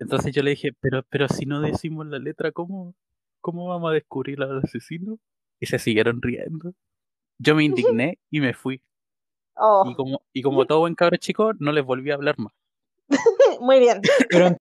Entonces yo le dije, pero, pero si no decimos la letra, ¿cómo, cómo vamos a descubrir al asesino? Y se siguieron riendo. Yo me indigné y me fui. Oh, Y como, y como todo buen cabro chico, no les volví a hablar más. <laughs> muy bien. Pero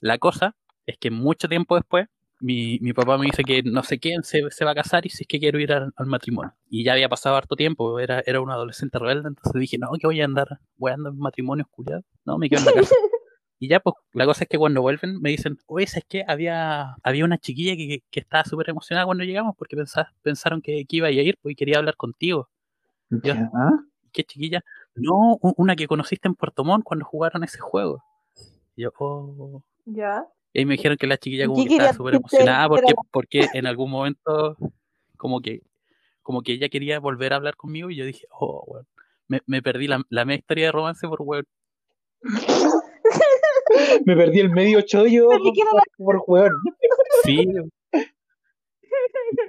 La cosa es que mucho tiempo después, mi, mi papá me dice que no sé quién se, se va a casar y si es que quiero ir al, al matrimonio. Y ya había pasado harto tiempo, era, era un adolescente rebelde, entonces dije, no, que voy a andar, voy a andar en matrimonios culiados. No, me quedo en la casa. <laughs> Y ya, pues, la cosa es que cuando vuelven me dicen, oye, ¿sabes qué? Había, había una chiquilla que, que, que estaba súper emocionada cuando llegamos porque pensa- pensaron que, que iba a ir pues, y quería hablar contigo. ¿Qué chiquilla? No, una que conociste en Puerto Montt cuando jugaron ese juego. Y yo, oh. Ya. Y ahí me dijeron que la chiquilla como ¿Qué que estaba súper emocionada porque, porque en algún momento como que como que ella quería volver a hablar conmigo y yo dije, oh, weón, me, me perdí la, la media historia de romance por weón. <laughs> Me perdí el medio chollo por, por. Sí.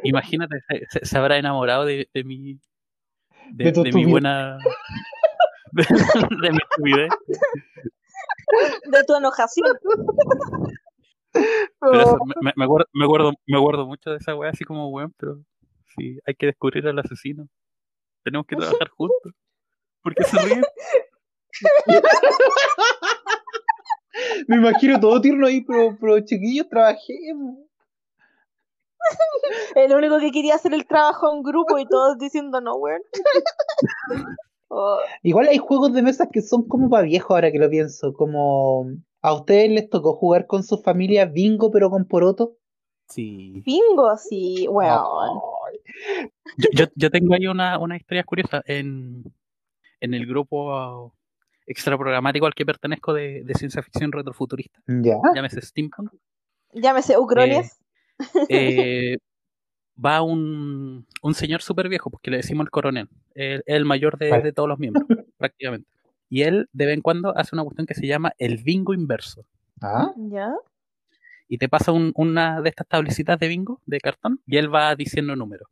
Imagínate, se, se- se habrá enamorado de, de mi de, De de mi buena <laughs> de, de mi estupidez. De tu enojación. Pero eso, me, acuerdo, me, acuerdo, me acuerdo mucho de esa weá así como weón, pero sí, hay que descubrir al asesino. Tenemos que trabajar juntos. ¿Por qué se ríen? <laughs> Me imagino todo tierno ahí, pero, pero chiquillos, trabajemos. El único que quería hacer el trabajo en grupo y todos diciendo no, weón. Oh, <laughs> Igual hay juegos de mesas que son como para viejos ahora que lo pienso. Como a ustedes les tocó jugar con su familia bingo, pero con poroto. Sí. bingo, sí, weón. Yo, yo, yo tengo ahí una, una historia curiosa. En, en el grupo extra programático al que pertenezco de, de ciencia ficción retrofuturista, Ya. llámese Steampunk, Llámese Ucronias. eh, <laughs> va un, un señor súper viejo, porque le decimos el coronel, el, el mayor de, Vale. de todos los miembros, <laughs> prácticamente. Y él de vez en cuando hace una cuestión que se llama el bingo inverso. Ah, ¿Ya? Y te pasa un- una de estas tablecitas de bingo de cartón y él va diciendo números.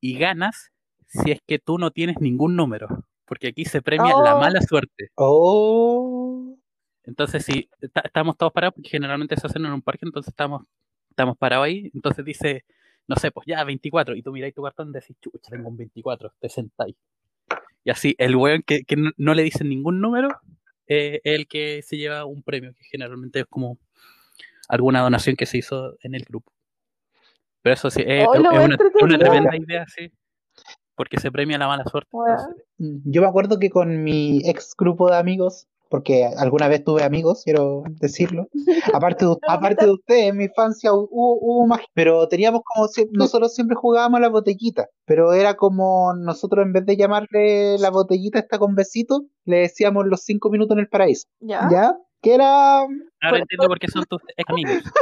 Y ganas si es que tú no tienes ningún número, porque aquí se premia la Oh. mala suerte. Oh. Entonces, si está- estamos todos parados, porque generalmente se hacen en un parque, entonces estamos, estamos parados ahí, entonces dice, no sé, pues ya 24, y tú miráis tu cartón y decís, chucha, tengo un 24, te sentáis. Y así, el weón que, que no, no le dicen ningún número, eh, es el que se lleva un premio, que generalmente es como alguna donación que se hizo en el grupo. Pero eso sí, es, Oh, es una, tremenda idea, sí, porque se premia la mala suerte. Entonces, Yo me acuerdo que con mi ex grupo de amigos, porque alguna vez tuve amigos, quiero decirlo. <laughs> Aparte de, aparte de ustedes, en mi infancia hu- hubo, hubo más, pero teníamos como si- <laughs> nosotros siempre jugábamos a la botellita, pero era como nosotros en vez de llamarle la botellita esta con besito, le decíamos los cinco minutos en el paraíso. ¿Ya? ¿Ya? Que era ahora entiendo por qué son tus amigos. <laughs>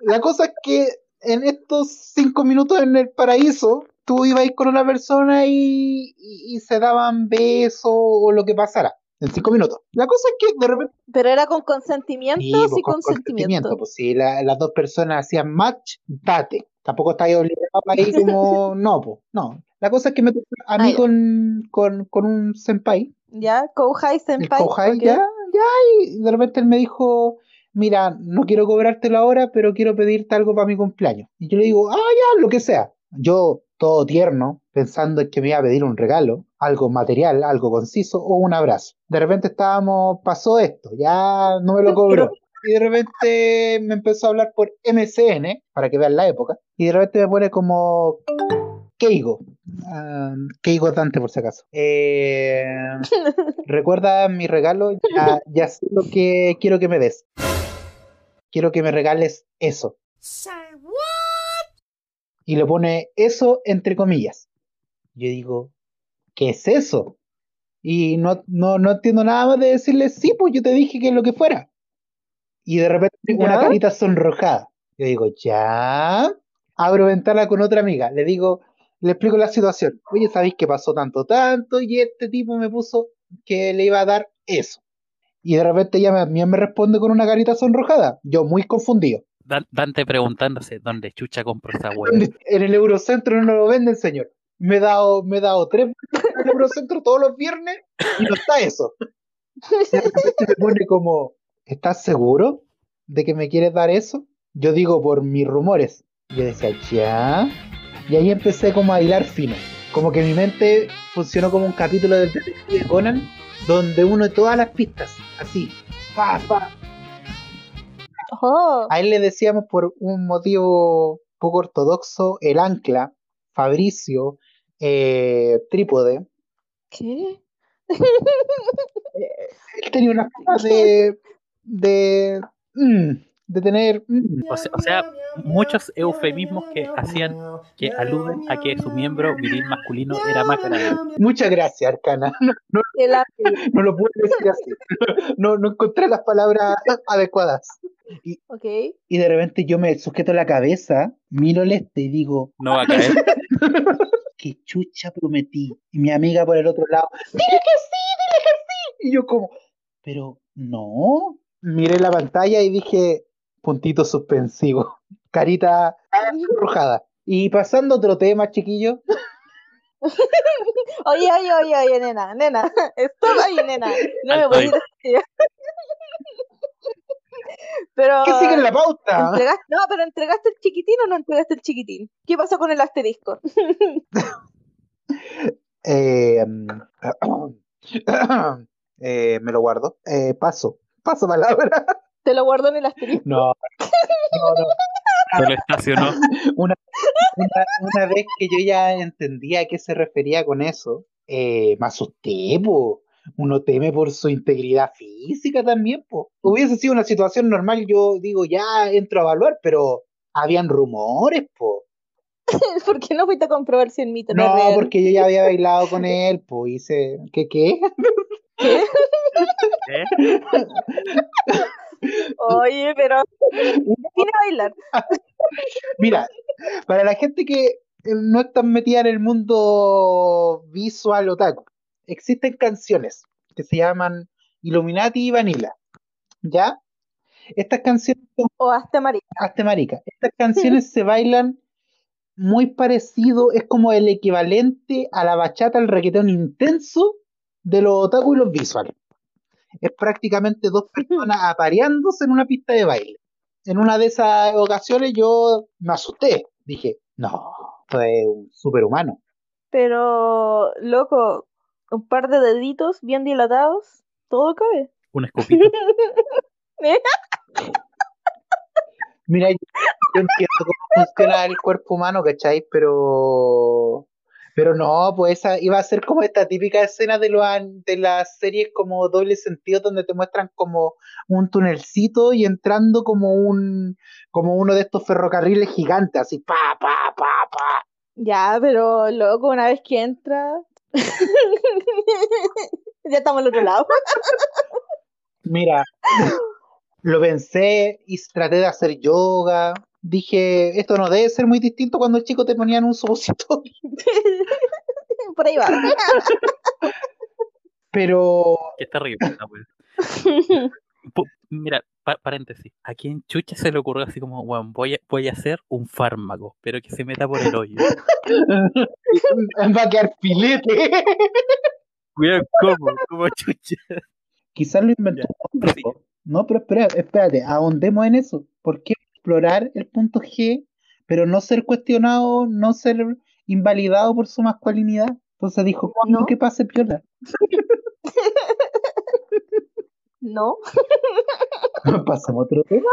La cosa es que en estos cinco minutos en el paraíso, tú ibas con una persona y, y- y se daban besos o lo que pasara. en cinco minutos. La cosa es que de repente Pero era con consentimiento Sí, pues, con consentimiento. Pues si la- las dos personas hacían match, date. Tampoco estáis obligados ahí como. <laughs> No, pues, no. La cosa es que me tocó a mí Ah, con, con, con un senpai, ¿Ya? Kouhai el Senpai. Kohai, ok. ya, ya, y de repente él me dijo: Mira, no quiero cobrártelo ahora, pero quiero pedirte algo para mi cumpleaños. Y yo le digo: Ah, ya, lo que sea. Yo, todo tierno, pensando en que me iba a pedir un regalo, algo material, algo conciso o un abrazo. De repente estábamos, pasó esto, ya no me lo <laughs> cobró. Y de repente me empezó a hablar por MCN, para que vean la época, y de repente me pone como Keigo. Ah, Keigo Dante, por si acaso. Eh, <laughs> Recuerda mi regalo, ya, ya sé lo que quiero que me des. Quiero que me regales eso. Y le pone eso entre comillas. Yo digo, ¿qué es eso? Y no, no, no entiendo nada más de decirle, sí, pues yo te dije que lo que fuera. Y de repente una carita sonrojada. Yo digo, ya. Abro ventana con otra amiga. Le digo, le explico la situación. Oye, ¿sabéis que pasó tanto, tanto? Y este tipo me puso que le iba a dar eso. Y de repente ella me, me responde con una carita sonrojada. Yo muy confundido. Dan- Dante preguntándose dónde chucha compró esa hueá. En el Eurocentro no lo venden, señor. Me he dado, me he dado tres veces al Eurocentro todos los viernes y no está eso. Repente me pone como, ¿estás seguro de que me quieres dar eso? Yo digo por mis rumores. Yo decía, ya. Y ahí empecé como a hilar fino. Como que mi mente funcionó como un capítulo del detective Conan, donde uno de todas las pistas, así, pa, pa, Oh, a él le decíamos por un motivo poco ortodoxo el ancla, Fabricio, eh, trípode. ¿qué? Él tenía una forma de, de, mm, de tener... mm. O sea, o sea, muchos eufemismos que hacían, que aluden a que su miembro viril masculino era más grande. Muchas gracias, Arcana. <laughs> No, lo puedo decir así. No, no encontré las palabras adecuadas. Y de repente yo me sujeto la cabeza, miro el este y digo, No va a caer. qué chucha prometí. Y mi amiga por el otro lado, dile que sí, dile que sí. Y yo como, pero no. Miré la pantalla y dije, puntito suspensivo, carita arrojada. Y pasando a otro tema, chiquillo, <laughs> Oye, oye, oye, oye, nena, nena. Stop ahí, nena. No me voy a ir. Pero. ¿qué sigue en la pauta? entregaste- no, pero ¿entregaste el chiquitín o no entregaste el chiquitín? ¿Qué pasó con el asterisco? <laughs> Eh, <coughs> eh, me lo guardo. Eh, paso, paso palabra. Te lo guardo en el asterisco. No, <laughs> no, no. Se lo estacionó. <laughs> Una, una, una vez que yo ya entendía a qué se refería con eso, eh, me asusté, po. Uno teme por su integridad física también, po. Hubiese sido una situación normal, yo digo, ya entro a evaluar, pero habían rumores, po. <laughs> ¿Por qué no fuiste a comprobar si el mito no, No, porque yo ya había <laughs> bailado con él, po. Hice, ¿qué, qué? <laughs> ¿Eh? Oye, pero. Tiene a bailar. Mira, para la gente que eh, no está metida en el mundo visual otaku, existen canciones que se llaman Illuminati y Vanilla. ¿Ya? Estas canciones son O hasta marica. hazte marica. Estas canciones se bailan muy parecido, es como el equivalente a la bachata, el reggaetón intenso de los otaku y los visuales. Es prácticamente dos personas apareándose en una pista de baile. En una de esas ocasiones yo me asusté. Dije, no, esto es un superhumano. Pero, loco, un par de deditos bien dilatados, todo cabe. Un <laughs> escupito. Mira, yo, yo entiendo cómo funciona el cuerpo humano, ¿cachai? Pero, pero no, pues esa iba a ser como esta típica escena de, an- de las series como doble sentido, donde te muestran como un tunelcito y entrando como un, como uno de estos ferrocarriles gigantes, así, pa, pa, pa, pa. Ya, pero loco, una vez que entra. <laughs> ya estamos al otro lado. Mira, lo pensé y traté de hacer yoga. Dije, esto no debe ser muy distinto cuando el chico te ponían un supositorio. <laughs> Por ahí va. Pero Qué terrible <laughs> Mira, pa- paréntesis. ¿A quién chucha se le ocurrió así como, voy a, voy a hacer un fármaco, pero que se meta por el hoyo? <laughs> va a quedar filete. <laughs> Weón, ¿cómo? ¿Cómo chucha? Quizás lo inventó hombre, sí. No, pero espera, espérate, ahondemos en eso. ¿Por qué explorar el punto G, pero no ser cuestionado, no ser invalidado por su masculinidad? Entonces dijo, ¿cuándo ¿No? que pase piola? <laughs> ¿No? <laughs> Pasamos a otro tema.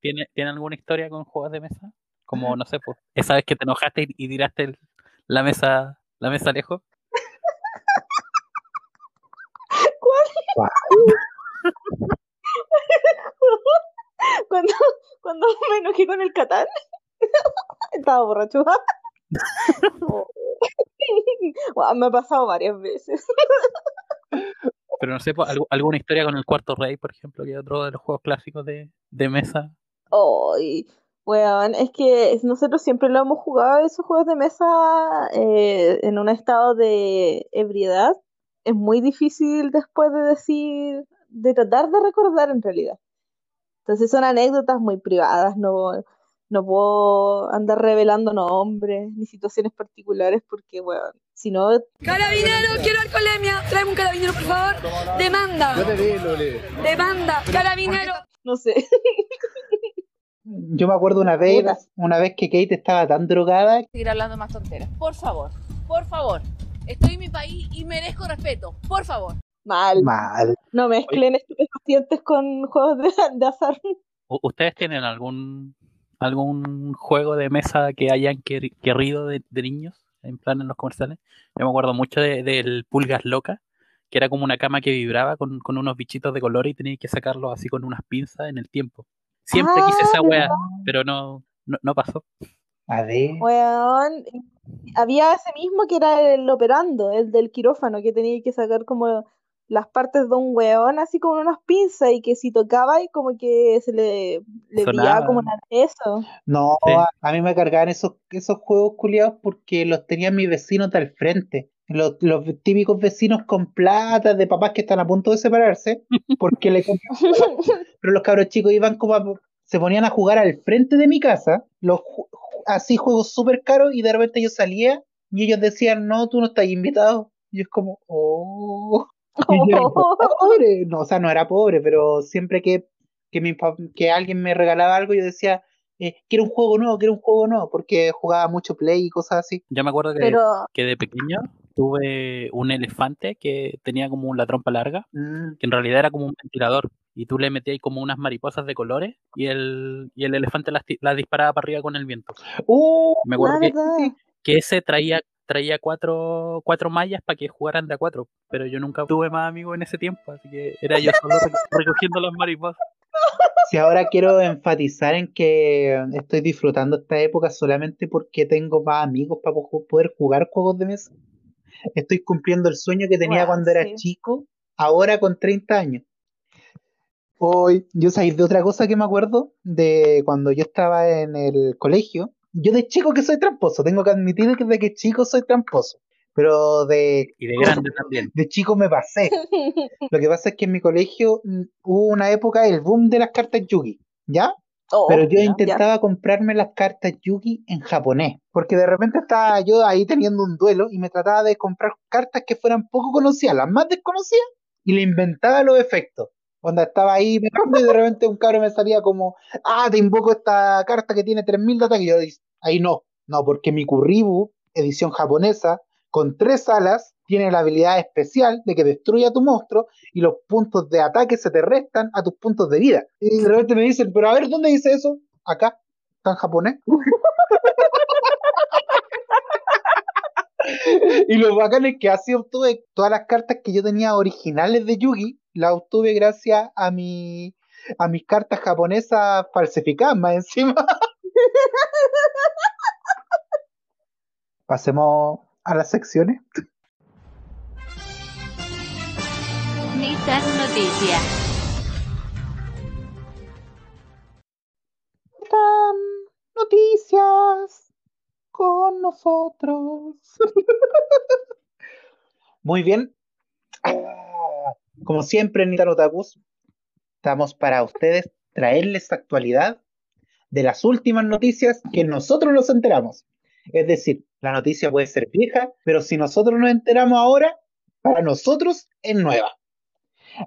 ¿Tiene, ¿Tiene alguna historia con juegos de mesa? Como, no sé, pues, esa vez que te enojaste y, y tiraste el- la mesa la mesa lejos. <laughs> cuando, cuando me enojé con el Catán. <laughs> Estaba borracho. Me ha pasado varias veces. Pero no sé, pues, algu- alguna historia con el Cuarto Rey, por ejemplo, que es otro de los juegos clásicos de, de mesa. Ay, weón, es que nosotros siempre lo hemos jugado esos juegos de mesa eh, en un estado de ebriedad. Es muy difícil después de decir, de tratar de recordar en realidad. Entonces son anécdotas muy privadas, no, no puedo andar revelando nombres ni situaciones particulares porque, weón, si no, Carabinero, quiero alcoholemia. Tráeme un carabinero, por favor. Demanda. Demanda. Carabinero. no sé. Yo me acuerdo una vez, una vez que Kate estaba tan drogada Seguir hablando más tonteras. Por favor, por favor. Estoy en mi país y merezco respeto. Por favor. Mal. mal. No mezclen estupefacientes con juegos de, de azar. ¿Ustedes tienen algún algún juego de mesa que hayan quer- querido de, de niños? En plan en los comerciales. Yo me acuerdo mucho de- del Pulgas Loca, que era como una cama que vibraba con, con unos bichitos de color y tenías que sacarlos así con unas pinzas en el tiempo. Siempre quise esa Ah, wea, pero no, no, no pasó. A ver. Weón, había ese mismo que era el operando, el del quirófano, que tenía que sacar como las partes de un weón así con unas pinzas y que si tocaba y como que se le, le como una eso. No, Sí. a, a mí me cargaban esos, esos juegos culiados porque los tenían mis vecinos del frente. Los, los típicos vecinos con plata de papás que están a punto de separarse porque le <laughs> pero los cabros chicos iban como a- se ponían a jugar al frente de mi casa, los así juegos súper caros y de repente yo salía y ellos decían, no, tú no estás invitado. Y es como, oh. <laughs> Y yo era pobre. No, o sea, no era pobre, pero siempre que, que, mi que alguien me regalaba algo, yo decía, eh, quiero un juego nuevo, quiero un juego nuevo, porque jugaba mucho Play y cosas así. Yo me acuerdo que, Pero que de pequeño tuve un elefante que tenía como la trompa larga, Mm. que en realidad era como un ventilador. Y tú le metías como unas mariposas de colores y el, y el elefante las, ti- las disparaba para arriba con el viento. Uh, Me acuerdo la que, que ese traía traía cuatro, cuatro mallas para que jugaran de a cuatro, pero yo nunca tuve más amigos en ese tiempo, así que era yo solo reco- <laughs> recogiendo las mariposas. Si ahora quiero enfatizar en que estoy disfrutando esta época solamente porque tengo más amigos para po- poder jugar juegos de mesa. Estoy cumpliendo el sueño que tenía Bueno, cuando era sí. chico, ahora con 30 años. Hoy, yo sabéis de otra cosa que me acuerdo de cuando yo estaba en el colegio. Yo de chico que soy tramposo, tengo que admitir que de que chico soy tramposo, pero de, Y de grande <laughs> también. de chico me pasé. <laughs> Lo que pasa es que en mi colegio mm, hubo una época, el boom de las cartas Yugi, ¿ya? Oh, Pero yo ya. intentaba comprarme las cartas Yugi en japonés, porque de repente estaba yo ahí teniendo un duelo y me trataba de comprar cartas que fueran poco conocidas, las más desconocidas, y le inventaba los efectos. Cuando estaba ahí y de repente un cabro me salía como, ah, te invoco esta carta que tiene 3000 de ataque. Y yo dije, ahí no, no, porque mi Kuribu, edición japonesa, con tres alas, tiene la habilidad especial de que destruye a tu monstruo y los puntos de ataque se te restan a tus puntos de vida. Y de repente me dicen, pero a ver, ¿dónde dice eso? Acá, está en japonés. <laughs> y lo bacán es que así obtuve todas las cartas que yo tenía originales de Yugi, las obtuve gracias a mi a mis cartas japonesas falsificadas más encima. <laughs> Pasemos a las secciones. Noticias. Tan noticias con nosotros. <laughs> Muy bien. Como siempre, Nitano Otakus, estamos para ustedes traerles actualidad de las últimas noticias que nosotros nos enteramos. Es decir, la noticia puede ser vieja, pero si nosotros nos enteramos ahora, para nosotros es nueva.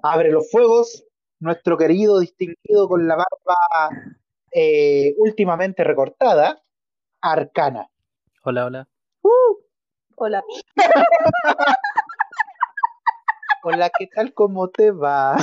Abre los fuegos, nuestro querido distinguido con la barba eh, últimamente recortada, Arcana. Hola, hola. Hola. <laughs> Hola, ¿qué tal? ¿Cómo te va?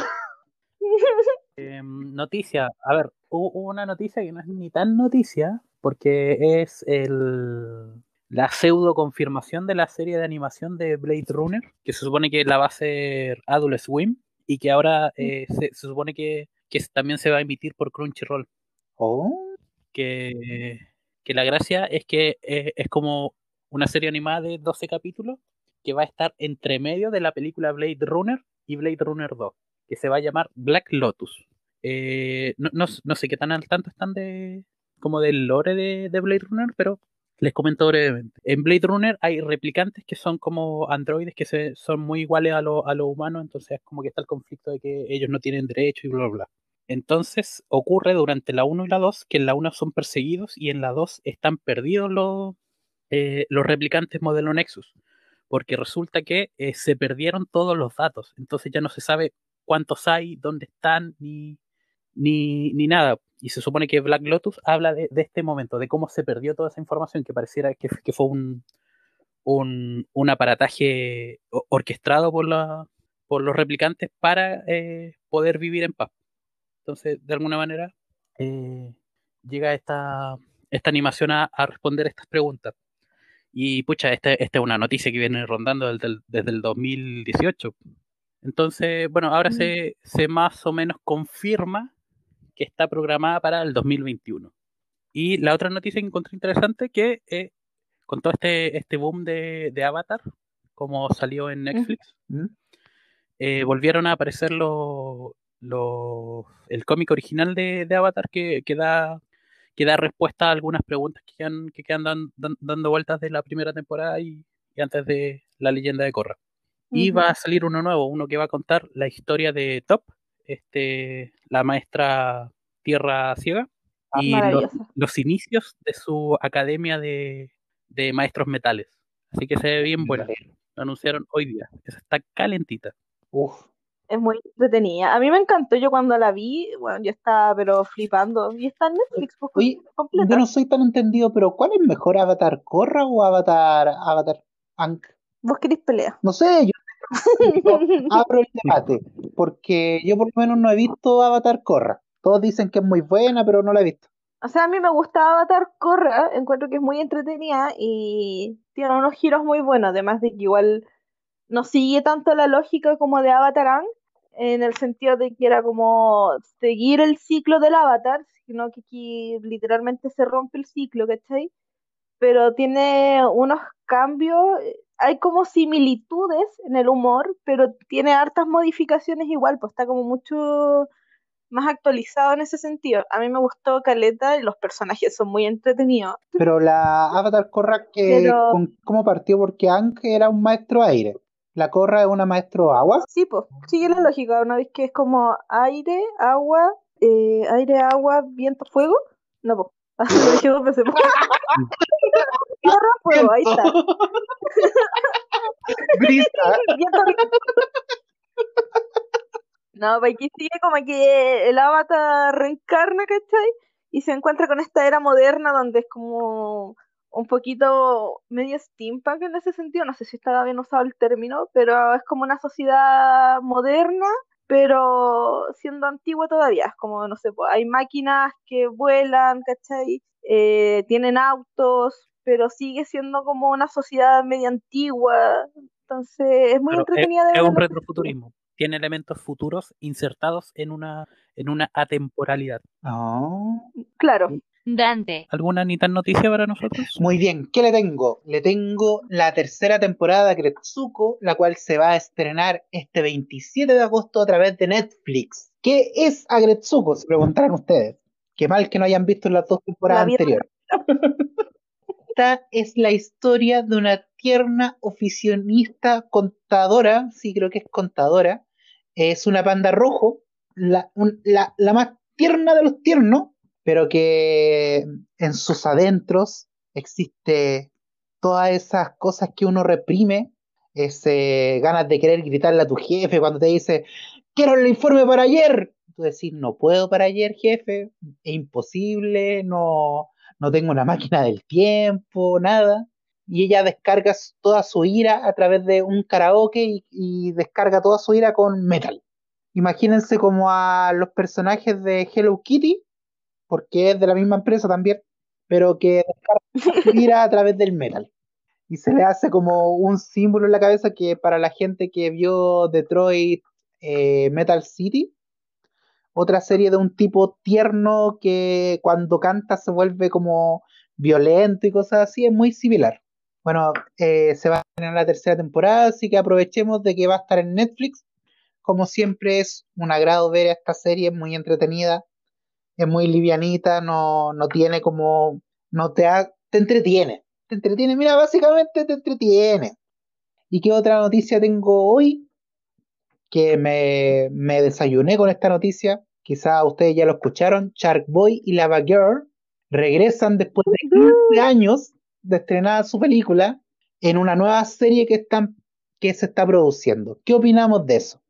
<laughs> Eh, noticia, a ver, hubo una noticia que no es ni tan noticia, porque es el, la pseudo confirmación de la serie de animación de Blade Runner, que se supone que la va a hacer Adult Swim, y que ahora eh, se, se supone que, que también se va a emitir por Crunchyroll. Oh, Que, que la gracia es que es, es como una serie animada de 12 capítulos que va a estar entre medio de la película Blade Runner y Blade Runner 2, que se va a llamar Black Lotus. Eh, no, no- sé qué tan al tanto están de como del lore de, de Blade Runner, pero les comento brevemente. En Blade Runner hay replicantes que son como androides que se, son muy iguales a los lo humanos, entonces como que está el conflicto de que ellos no tienen derecho y bla, bla, bla. Entonces ocurre durante la 1 y la 2 que en la 1 son perseguidos y en la 2 están perdidos los, eh, los replicantes modelo Nexus, porque resulta que eh, se perdieron todos los datos, entonces ya no se sabe cuántos hay, dónde están, ni, ni, ni nada. Y se supone que Black Lotus habla de, este momento, de cómo se perdió toda esa información, que pareciera que, fue un, un, un aparataje orquestado por, la, por los replicantes para eh, poder vivir en paz. Entonces, de alguna manera, eh, llega esta, esta animación a responder estas preguntas. Y pucha, esta, esta es una noticia que viene rondando desde el, desde el 2018. Entonces, bueno, ahora se, se más o menos confirma que está programada para el 2021. Y la otra noticia que encontré interesante que eh, con todo este, este boom de, de Avatar, como salió en Netflix, ¿Mm? eh, volvieron a aparecer los los- el cómic original de, de Avatar que, que da, que da respuesta a algunas preguntas que quedan, que quedan dan- dan- dando vueltas de la primera temporada y, y antes de la leyenda de Korra. Y va a salir uno nuevo, uno que va a contar la historia de Top, este, la maestra Tierra Ciega, Ah, y los inicios de su academia de, de maestros metales. Así que se ve bien bueno. Lo anunciaron hoy día. Esa está calentita. Uf. Es muy entretenida. A mí me encantó. Yo cuando la vi, bueno, yo estaba pero flipando. Y está en Netflix, pues, Oye, completa. Yo no soy tan entendido, pero ¿cuál es mejor, Avatar Korra o Avatar Avatar? Vos querés pelea. No sé, yo, <laughs> abro el debate, porque yo por lo menos no he visto Avatar Korra. Todos dicen que es muy buena, pero no la he visto. O sea, a mí me gusta Avatar Korra, encuentro que es muy entretenida y tiene unos giros muy buenos, además de que igual no sigue tanto la lógica como de Avatar Aang, en el sentido de que era como seguir el ciclo del Avatar, sino que aquí literalmente se rompe el ciclo, ¿cachai? Pero tiene unos cambios, eh, hay como similitudes en el humor, pero tiene hartas modificaciones igual, pues está como mucho más actualizado en ese sentido. A mí me gustó Caleta y los personajes son muy entretenidos. Pero la Avatar Korra, que, Pero- con- ¿cómo partió? Porque Ankh era un maestro aire. La Korra es una maestro agua. Sí, pues, sigue la lógica, ¿no ves que es como aire, agua, eh, aire, agua, viento, fuego? No, pues. <laughs> Lo dije dos veces. Tierra, fuego, ahí está. <laughs> Brisa. Viento, viento. No, pues aquí sigue como que el avatar reencarna, ¿cachai? Y se encuentra con esta era moderna donde es como un poquito medio steampunk en ese sentido. No sé si está bien usado el término, pero es como una sociedad moderna, pero siendo antigua todavía. Es como, no sé, hay máquinas que vuelan, ¿cachai? Eh, tienen autos, pero sigue siendo como una sociedad medio antigua. Entonces es muy Pero es, entretenida de es un retrofuturismo. Tiene elementos futuros insertados en una, en una atemporalidad. No. Claro. Dante, ¿Alguna ni tan noticia para nosotros? Muy bien, ¿qué le tengo? Le tengo la tercera temporada de Gretsuko, la cual se va a estrenar este 27 de agosto a través de Netflix. ¿Qué es Agretsuko? Se preguntarán ustedes. Qué mal que no hayan visto las dos temporadas La anteriores. Esta es la historia de una tierna oficionista contadora, sí creo que es contadora, es una panda rojo, la, un- la, la más tierna de los tiernos, pero que en sus adentros existe todas esas cosas que uno reprime, ese ganas de querer gritarle a tu jefe cuando te dice, quiero el informe para ayer. Tú decís, no puedo para ayer, jefe, es imposible, no, no tengo una máquina del tiempo, nada. Y ella descarga toda su ira a través de un karaoke y descarga toda su ira con metal. Imagínense como a los personajes de Hello Kitty, porque es de la misma empresa también, pero que <laughs> descarga su ira a través del metal. Y se le hace como un símbolo en la cabeza que para la gente que vio Detroit eh, Metal City, otra serie de un tipo tierno que cuando canta se vuelve como violento y cosas así, es muy similar. Bueno, eh, se va a tener la tercera temporada, así que aprovechemos de que va a estar en Netflix. Como siempre es un agrado ver esta serie, es muy entretenida, es muy livianita, no, no tiene como, no te, ha- te entretiene, te entretiene, mira, básicamente te entretiene. ¿Y qué otra noticia tengo hoy? que me, me desayuné con esta noticia. Quizás ustedes ya lo escucharon. Shark Boy y Lava Girl regresan después de 15 años de estrenar su película en una nueva serie que, están, que se está produciendo. ¿Qué opinamos de eso?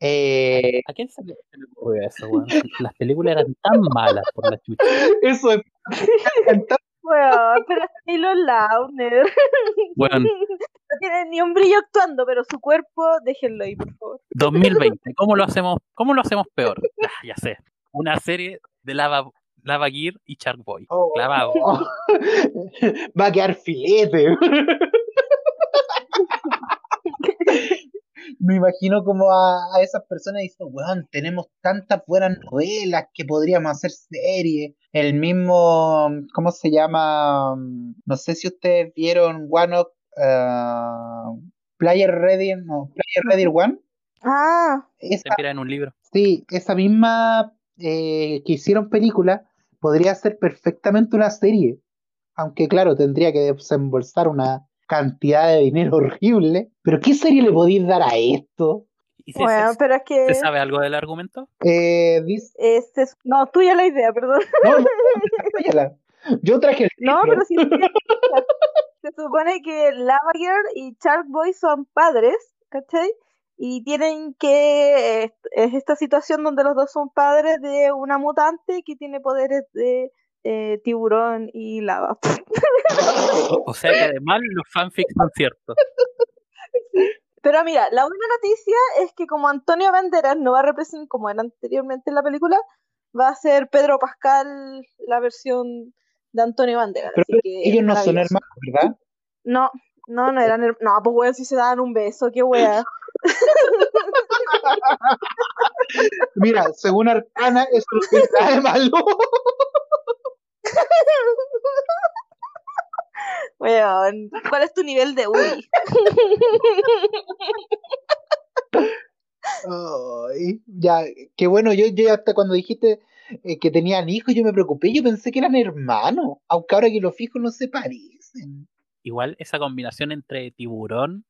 Eh, ¿A quién se le, ocurrió eso, weón? Las películas eran tan malas por la chucha. eso es. Weón, pero es Taylor Lautner. Weón, No tiene ni un brillo actuando, pero su cuerpo, déjenlo ahí, por favor. 2020, ¿cómo lo hacemos, cómo lo hacemos peor? Ah, ya sé. Una serie de Lava, Lava Gear y Shark Boy. Oh. Clavado. <laughs> Va a quedar filete. Me imagino como a, a esas personas diciendo, weón, tenemos tantas buenas novelas que podríamos hacer series. El mismo, ¿cómo se llama? No sé si ustedes vieron One of uh, Player Ready, no, Player Ready One. Ah, Se Esa, inspira en un libro. sí, esa misma eh, que hicieron película podría ser perfectamente una serie. Aunque claro, tendría que desembolsar una cantidad de dinero <laughs> horrible. Pero ¿qué serie le podéis dar a esto? ¿Y se, bueno, se- pero es que. se sabe algo del argumento? Eh, dice, Este es- no, tuya la idea, perdón. no, no, desarrollala. Yo traje el No, pero sí. Se supone que Lava Girl y Shark Boy son padres, ¿cachai? Y tienen que. Es, es esta situación donde los dos son padres de una mutante que tiene poderes de eh, tiburón y lava. <laughs> O sea que además los fanfics son ciertos. Pero mira, la buena noticia es que como Antonio Banderas no va a representar, como era anteriormente en la película, va a ser Pedro Pascal la versión de Antonio Banderas. Pero así que ellos no son hermanos, ¿verdad? No, no, no eran her- No, pues weón, si se daban un beso, qué wea. <laughs> Mira, según Arcana, eso no tiene nada de malo. <laughs> Weón, ¿cuál es tu nivel de Uri? Ay, ya, qué bueno, yo, yo hasta cuando dijiste eh, que tenían hijos, yo me preocupé, yo pensé que eran hermanos, aunque ahora que lo fijo no se parecen. Igual esa combinación entre tiburón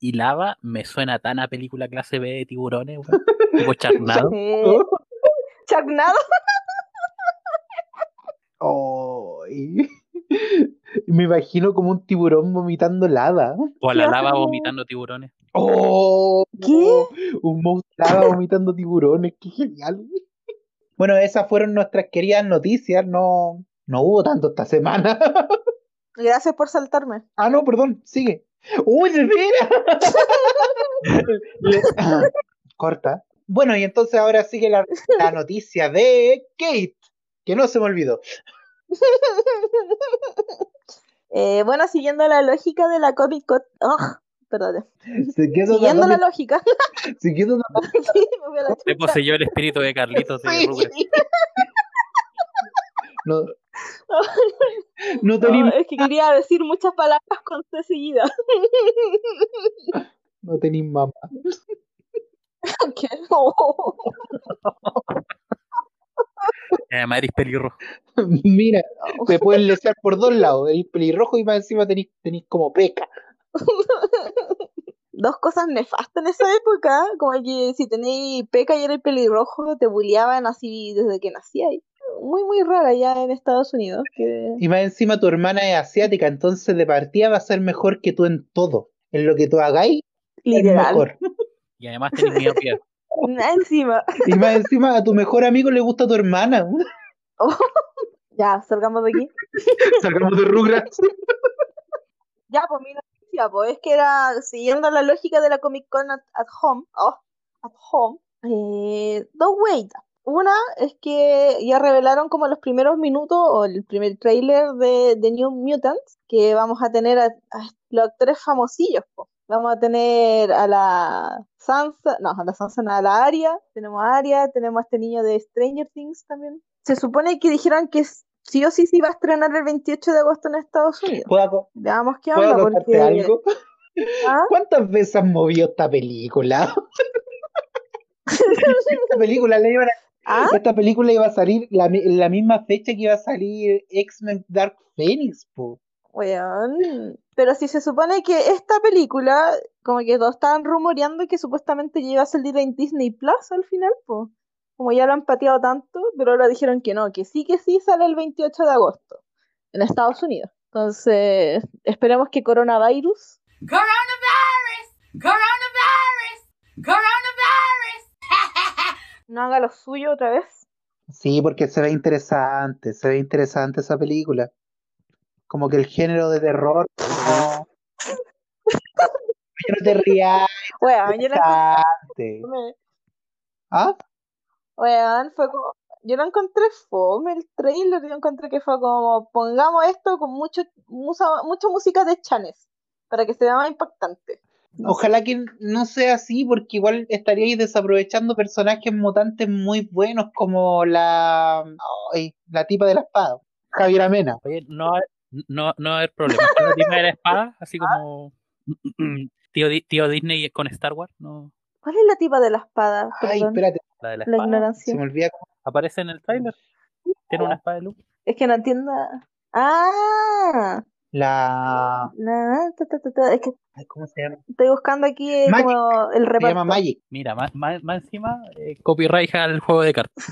y lava me suena tan a película clase B de tiburones, weón. Tipo <laughs> Charnado. Eh, Charnado. Ay. <laughs> Me imagino como un tiburón vomitando lava. O a la lava vomitando tiburones. ¡Oh! ¿Qué? Un monstruo de lava <laughs> vomitando tiburones, qué genial. Bueno, esas fueron nuestras queridas noticias, no, no hubo tanto esta semana. <laughs> Gracias por saltarme. Ah, no, perdón, sigue. ¡Uy, de veras! Le- Corta. Bueno, y entonces ahora sigue la, la noticia de Kate, que no se me olvidó. <laughs> Eh, bueno, siguiendo la lógica de la Comic Con. ¡Ugh! perdón. Siguiendo la lógica. <laughs> <laughs> Sí, a la Se chucha. poseyó el espíritu de Carlitos de Sí. No, no No, es que quería decir muchas palabras con C seguida. no tenéis mamá. ¿Qué? Oh. Y Además eres pelirrojo. <laughs> Mira, te pueden lesear por dos lados, el pelirrojo y más encima tenéis, tenéis como peca. <laughs> Dos cosas nefastas en esa época, como que si tenéis peca y eres pelirrojo, te bulleaban así desde que nacías. Muy, muy rara ya en Estados Unidos. Que... Y más encima tu hermana es asiática, entonces de partida va a ser mejor que tú en todo. En lo que tú hagáis, es Literal. mejor. Y además tenés miopía. Encima. <laughs> Y más encima a tu mejor amigo le gusta tu hermana. Ya, salgamos de aquí. <laughs> Sacamos de Rugrats. Ya, pues mi noticia, pues es que era siguiendo la lógica de la Comic Con at, at home, oh, at home, eh, dos weitas. Una es que ya revelaron como los primeros minutos o el primer trailer de, de New Mutants, que vamos a tener a, a los actores famosillos, po. Vamos a tener a la Sansa, no, la Sansa, no, a la Arya, tenemos a Arya, tenemos a este niño de Stranger Things también. Se supone que dijeron que sí o sí se iba a estrenar el 28 de agosto en Estados Unidos. ¿Puedo, co- Veamos qué puedo onda, contarte porque... algo? <laughs> ¿Ah? ¿Cuántas veces han movido esta película? <laughs> esta película le iban a- ¿Ah? Esta película iba a salir la, la misma fecha que iba a salir X-Men Dark Phoenix, po. Weón. Pero si se supone que esta película, como que todos estaban rumoreando que supuestamente ya iba a salir en Disney Plus al final, pues. Como ya lo han pateado tanto, pero ahora dijeron que no, que sí que sí sale el 28 de agosto en Estados Unidos. Entonces, esperemos que coronavirus Coronavirus! Coronavirus! Coronavirus! <laughs> no haga lo suyo otra vez. Sí, porque se ve interesante, se ve interesante esa película. Como que el género de terror. <laughs> No, no te rías, Weón, yo la encontré, ¿Ah? weón, fue como, yo lo encontré fome el trailer, yo encontré que fue como, pongamos esto con mucho, musa- mucha música de Chanes, para que se vea más impactante. Ojalá que no sea así, porque igual estaríais desaprovechando personajes mutantes muy buenos como la, ay, la tipa de la espada, Javier Amena. Oye, no no, no va a haber problema. La tipa de la espada, así como tío, Di- tío Disney con Star Wars, no. ¿Cuál es la tipa de la espada? Ay, Perdón, espérate, La de la la espada se ignorancia. me olvida aparece en el trailer. Tiene una espada de luz. Es que no entiendo. Ah, la, la- ta, ta, ta, ta, es que ay, ¿cómo se llama? estoy buscando aquí eh, Magic. como el Se llama reparto. Magic. Mira, más, más, más encima, eh, copyright al juego de cartas.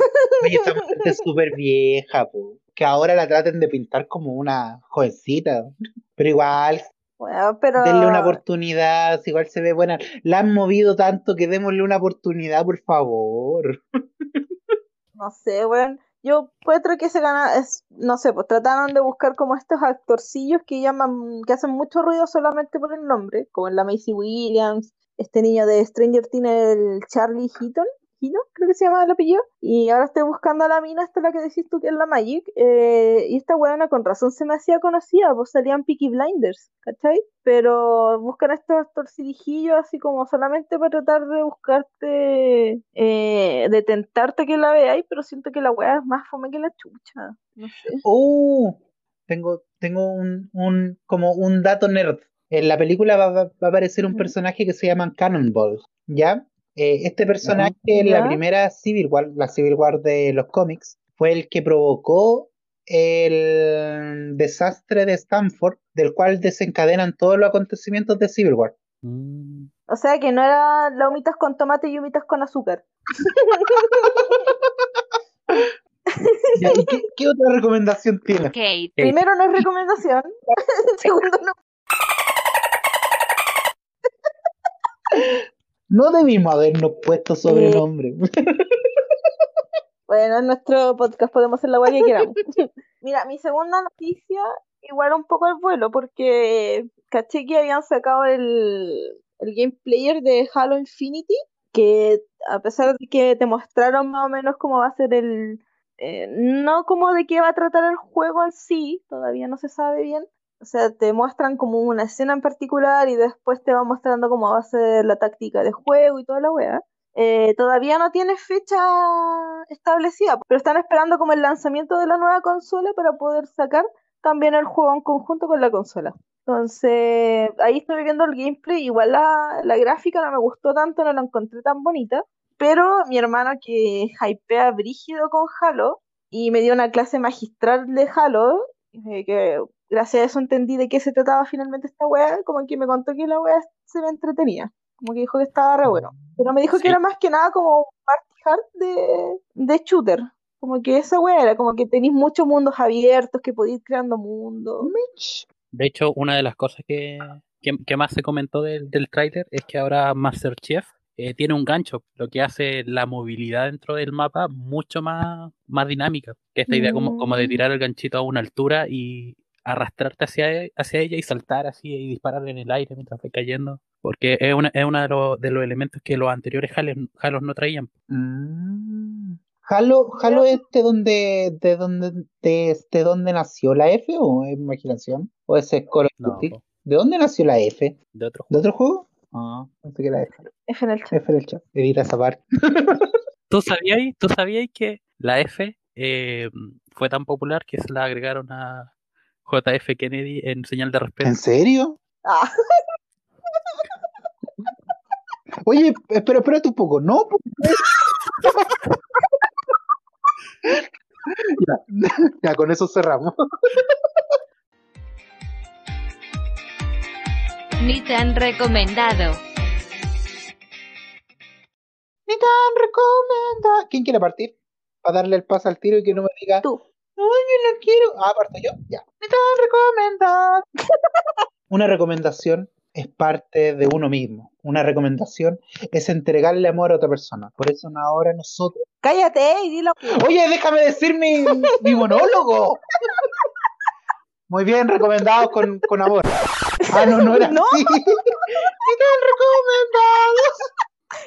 Oye, esta <laughs> mujer es súper vieja, po. Que ahora la traten de pintar como una jovencita. Pero igual, Bueno, pero denle una oportunidad, igual se ve buena. La han movido tanto que démosle una oportunidad, por favor. no sé, weón. Yo encuentro que se gana, es, no sé, pues trataron de buscar como estos actorcillos que llaman, que hacen mucho ruido solamente por el nombre, como la Macy Williams, este niño de Stranger Things, el Charlie Heaton, Creo que se llama el apellido, y ahora estoy buscando a la mina, esta la que decís tú que es la Magic, eh, y esta weona con razón se me hacía conocida, pues salían Peaky Blinders, ¿cachai? Pero buscan estos actorcilijillos así como solamente para tratar de buscarte, eh, de tentarte que la veáis, pero siento que la weá es más fome que la chucha, no sé. Oh, tengo, tengo un, un, como un dato nerd. En la película va, va- va a aparecer un personaje que se llama Cannonball, ¿ya? Eh, este personaje en la primera Civil War, la Civil War de los cómics, fue el que provocó el desastre de Stanford, del cual desencadenan todos los acontecimientos de Civil War. Mm. O sea que no era la humitas con tomate y humitas con azúcar. Ya, ¿y qué, qué otra recomendación tienes? Kate. Primero no es recomendación, <laughs> segundo no. No debimos habernos puesto sobrenombre. Bueno, en nuestro podcast podemos hacer la guay que queramos. <laughs> Mira, mi segunda noticia, igual un poco al vuelo, porque caché que habían sacado el, el gameplayer de Halo Infinity, que a pesar de que te mostraron más o menos cómo va a ser el... eh, no como de qué va a tratar el juego en sí, todavía no se sabe bien. O sea, te muestran como una escena en particular y después te va mostrando cómo va a ser la táctica de juego y toda la wea. Eh, todavía no tiene fecha establecida, pero están esperando como el lanzamiento de la nueva consola para poder sacar también el juego en conjunto con la consola. Entonces, ahí estoy viendo el gameplay, igual la, la gráfica no me gustó tanto, no la encontré tan bonita, pero mi hermano que hypea brígido con Halo y me dio una clase magistral de Halo, eh, que gracias a eso entendí de qué se trataba finalmente esta wea, como que me contó que la wea se me entretenía, como que dijo que estaba re bueno, pero me dijo Sí. que era más que nada como party hard de, de shooter, como que esa wea era, como que tenéis muchos mundos abiertos, que podéis ir creando mundos. De hecho, una de las cosas que, que, que más se comentó del, del tráiler es que ahora Masterchef eh, tiene un gancho, lo que hace la movilidad dentro del mapa mucho más, más dinámica. Que esta idea como, como de Mm. tirar el ganchito a una altura y arrastrarte hacia, e- hacia ella y saltar así y disparar en el aire mientras va cayendo. Porque es una, es uno de, los, de los elementos que los anteriores Halos, Halos no traían. Mm. Halo, Halo es de donde, de donde, de, de dónde nació la F o es imaginación? ¿O ese es Call No, ¿De dónde nació la F? de otro ¿De otro juego? Ah, pensé que era de Halo. F en el chat. F del chat. Edita esa parte. <laughs> ¿Tú sabías, tú sabías que la F eh, fue tan popular que se la agregaron a JF Kennedy en señal de respeto? ¿En serio? Ah, <laughs> Oye, pero espérate un poco, ¿no? <laughs> ya, ya, con eso cerramos. Ni tan recomendado. Ni tan recomenda. ¿Quién quiere partir? Para darle el paso al tiro y que no me diga, tú. No, yo no quiero. Ah, parto yo. Ya. Ni tan recomendada. <laughs> Una recomendación es parte de uno mismo. Una recomendación es entregarle amor a otra persona. Por eso ahora nosotros. Cállate y dilo. Oye, déjame decir mi, mi monólogo. Muy bien, recomendados con, con amor. Ah, no, no era ¿No? así. Tan recomendados.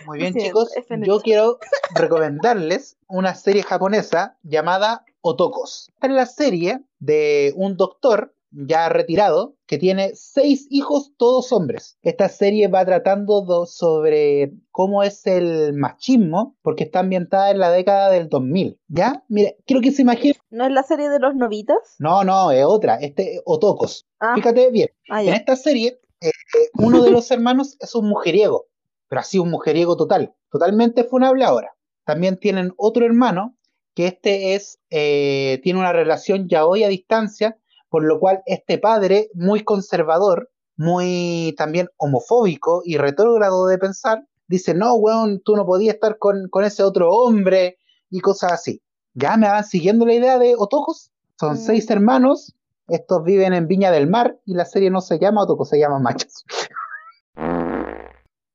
Muy bien, Sí, chicos. Yo quiero recomendarles una serie japonesa llamada Otokos. Esta es la serie de un doctor ya retirado que tiene seis hijos, todos hombres. Esta serie va tratando do- sobre cómo es el machismo, porque está ambientada en la década del 2000. ¿Ya? Mire, quiero que se imaginen. ¿No es la serie de los novitas? No, no, es otra. Este es Otokos. Ah, Fíjate bien. ah, En esta serie, eh, uno de los hermanos es un mujeriego, pero así un mujeriego total, totalmente funable ahora. También tienen otro hermano que este es, eh, tiene una relación ya hoy a distancia, por lo cual este padre, muy conservador, muy también homofóbico y retrógrado de pensar, dice, no, weón, tú no podías estar con, con ese otro hombre y cosas así. ¿Ya me van siguiendo la idea de Otojos? Son Mm. seis hermanos, estos viven en Viña del Mar y la serie no se llama Otoko, se llama Machos.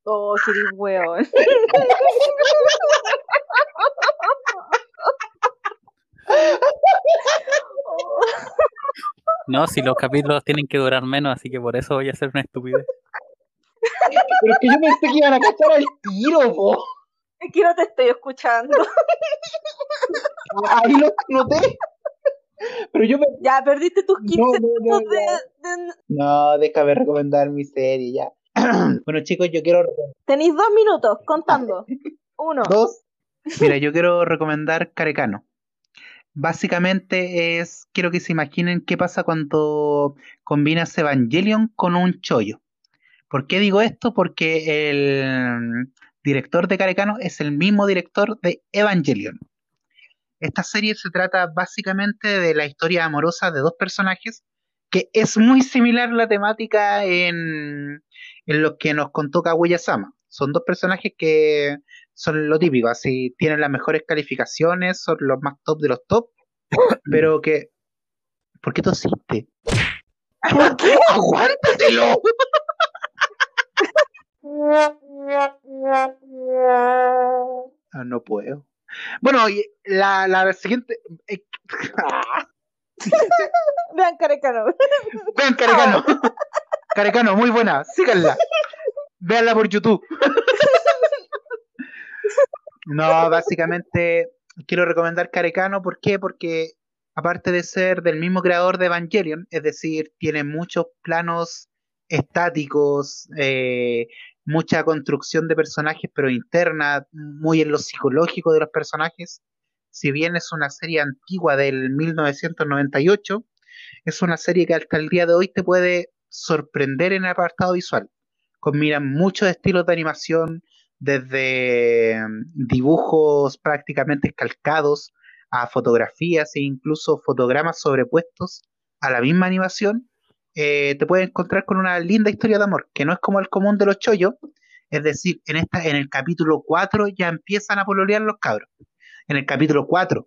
Oh, qué weón. <laughs> No, si los capítulos tienen que durar menos, así que por eso voy a hacer una estupidez. Pero es que yo pensé que iban a cachar al tiro, po. Es que no te estoy escuchando. Ahí lo noté. Pero yo me... Ya, perdiste tus 15 No, no, no, minutos de, ya. de- No, déjame recomendar mi serie ya. <clears throat> bueno, chicos, yo quiero Tenéis dos minutos contando. <laughs> Uno. Dos. Mira, yo quiero recomendar Carecano. Básicamente es, quiero que se imaginen qué pasa cuando combinas Evangelion con un chollo. ¿Por qué digo esto? Porque el director de Carecano es el mismo director de Evangelion. Esta serie se trata básicamente de la historia amorosa de dos personajes, que es muy similar la temática en, en lo que nos contó Kaguya-sama. Son dos personajes que son lo típico, así tienen las mejores calificaciones, son los más top de los top, <coughs> pero que... ¿Por qué tosiste? <laughs> ¡Aguántatelo! <laughs> Ah, no puedo. Bueno, y la, la siguiente... eh, <laughs> Vean Carecano. Vean Carecano. Carecano, muy buena. Síganla. Véanla por YouTube. No, básicamente quiero recomendar Carecano. ¿Por qué? Porque aparte de ser del mismo creador de Evangelion, es decir, tiene muchos planos estáticos, eh, mucha construcción de personajes, pero interna, muy en lo psicológico de los personajes. Si bien es una serie antigua del 1998, es una serie que hasta el día de hoy te puede sorprender en el apartado visual. Combinan muchos estilos de animación, desde mm, dibujos prácticamente calcados a fotografías e incluso fotogramas sobrepuestos a la misma animación, eh, te puedes encontrar con una linda historia de amor, que no es como el común de los chollos, es decir, en, esta, en el capítulo 4 ya empiezan a pololear los cabros. En el capítulo 4,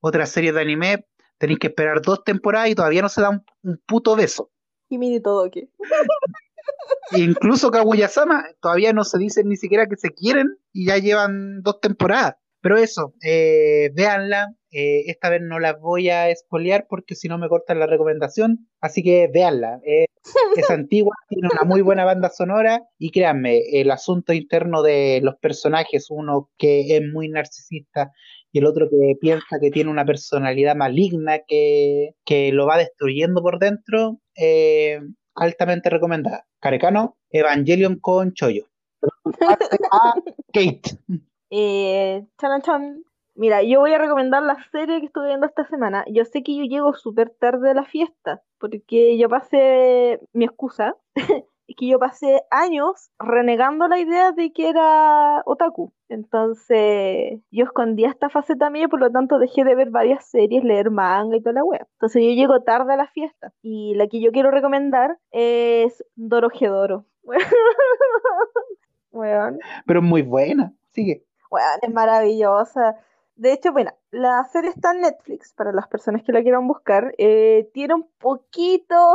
otra serie de anime, tenéis que esperar dos temporadas y todavía no se da un, un puto beso. Y mini todo aquí. <laughs> Incluso Kaguya-sama todavía no se dicen ni siquiera que se quieren y ya llevan dos temporadas. Pero eso, eh, véanla. eh, esta vez no las voy a espolear porque si no me cortan la recomendación. Así que véanla. eh, es <laughs> antigua, tiene una muy buena banda sonora y créanme, el asunto interno de los personajes, uno que es muy narcisista y el otro que piensa que tiene una personalidad maligna que, que lo va destruyendo por dentro, eh, altamente recomendada. Carecano, Evangelion con Choyo. A Kate. Eh, chan, chan. Mira, yo voy a recomendar la serie que estuve viendo esta semana. Yo sé que yo llego súper tarde a la fiesta, porque yo pasé, mi excusa, que yo pasé años renegando la idea de que era otaku. Entonces, yo escondía esta faceta mía, por lo tanto dejé de ver varias series, leer manga y toda la wea. Entonces yo llego tarde a la fiesta. Y la que yo quiero recomendar es Dorojedoro. <laughs> Weón. Pero es muy buena. Sigue. Bueno, es maravillosa. De hecho, bueno, la serie está en Netflix para las personas que la quieran buscar. Eh, tiene un poquito,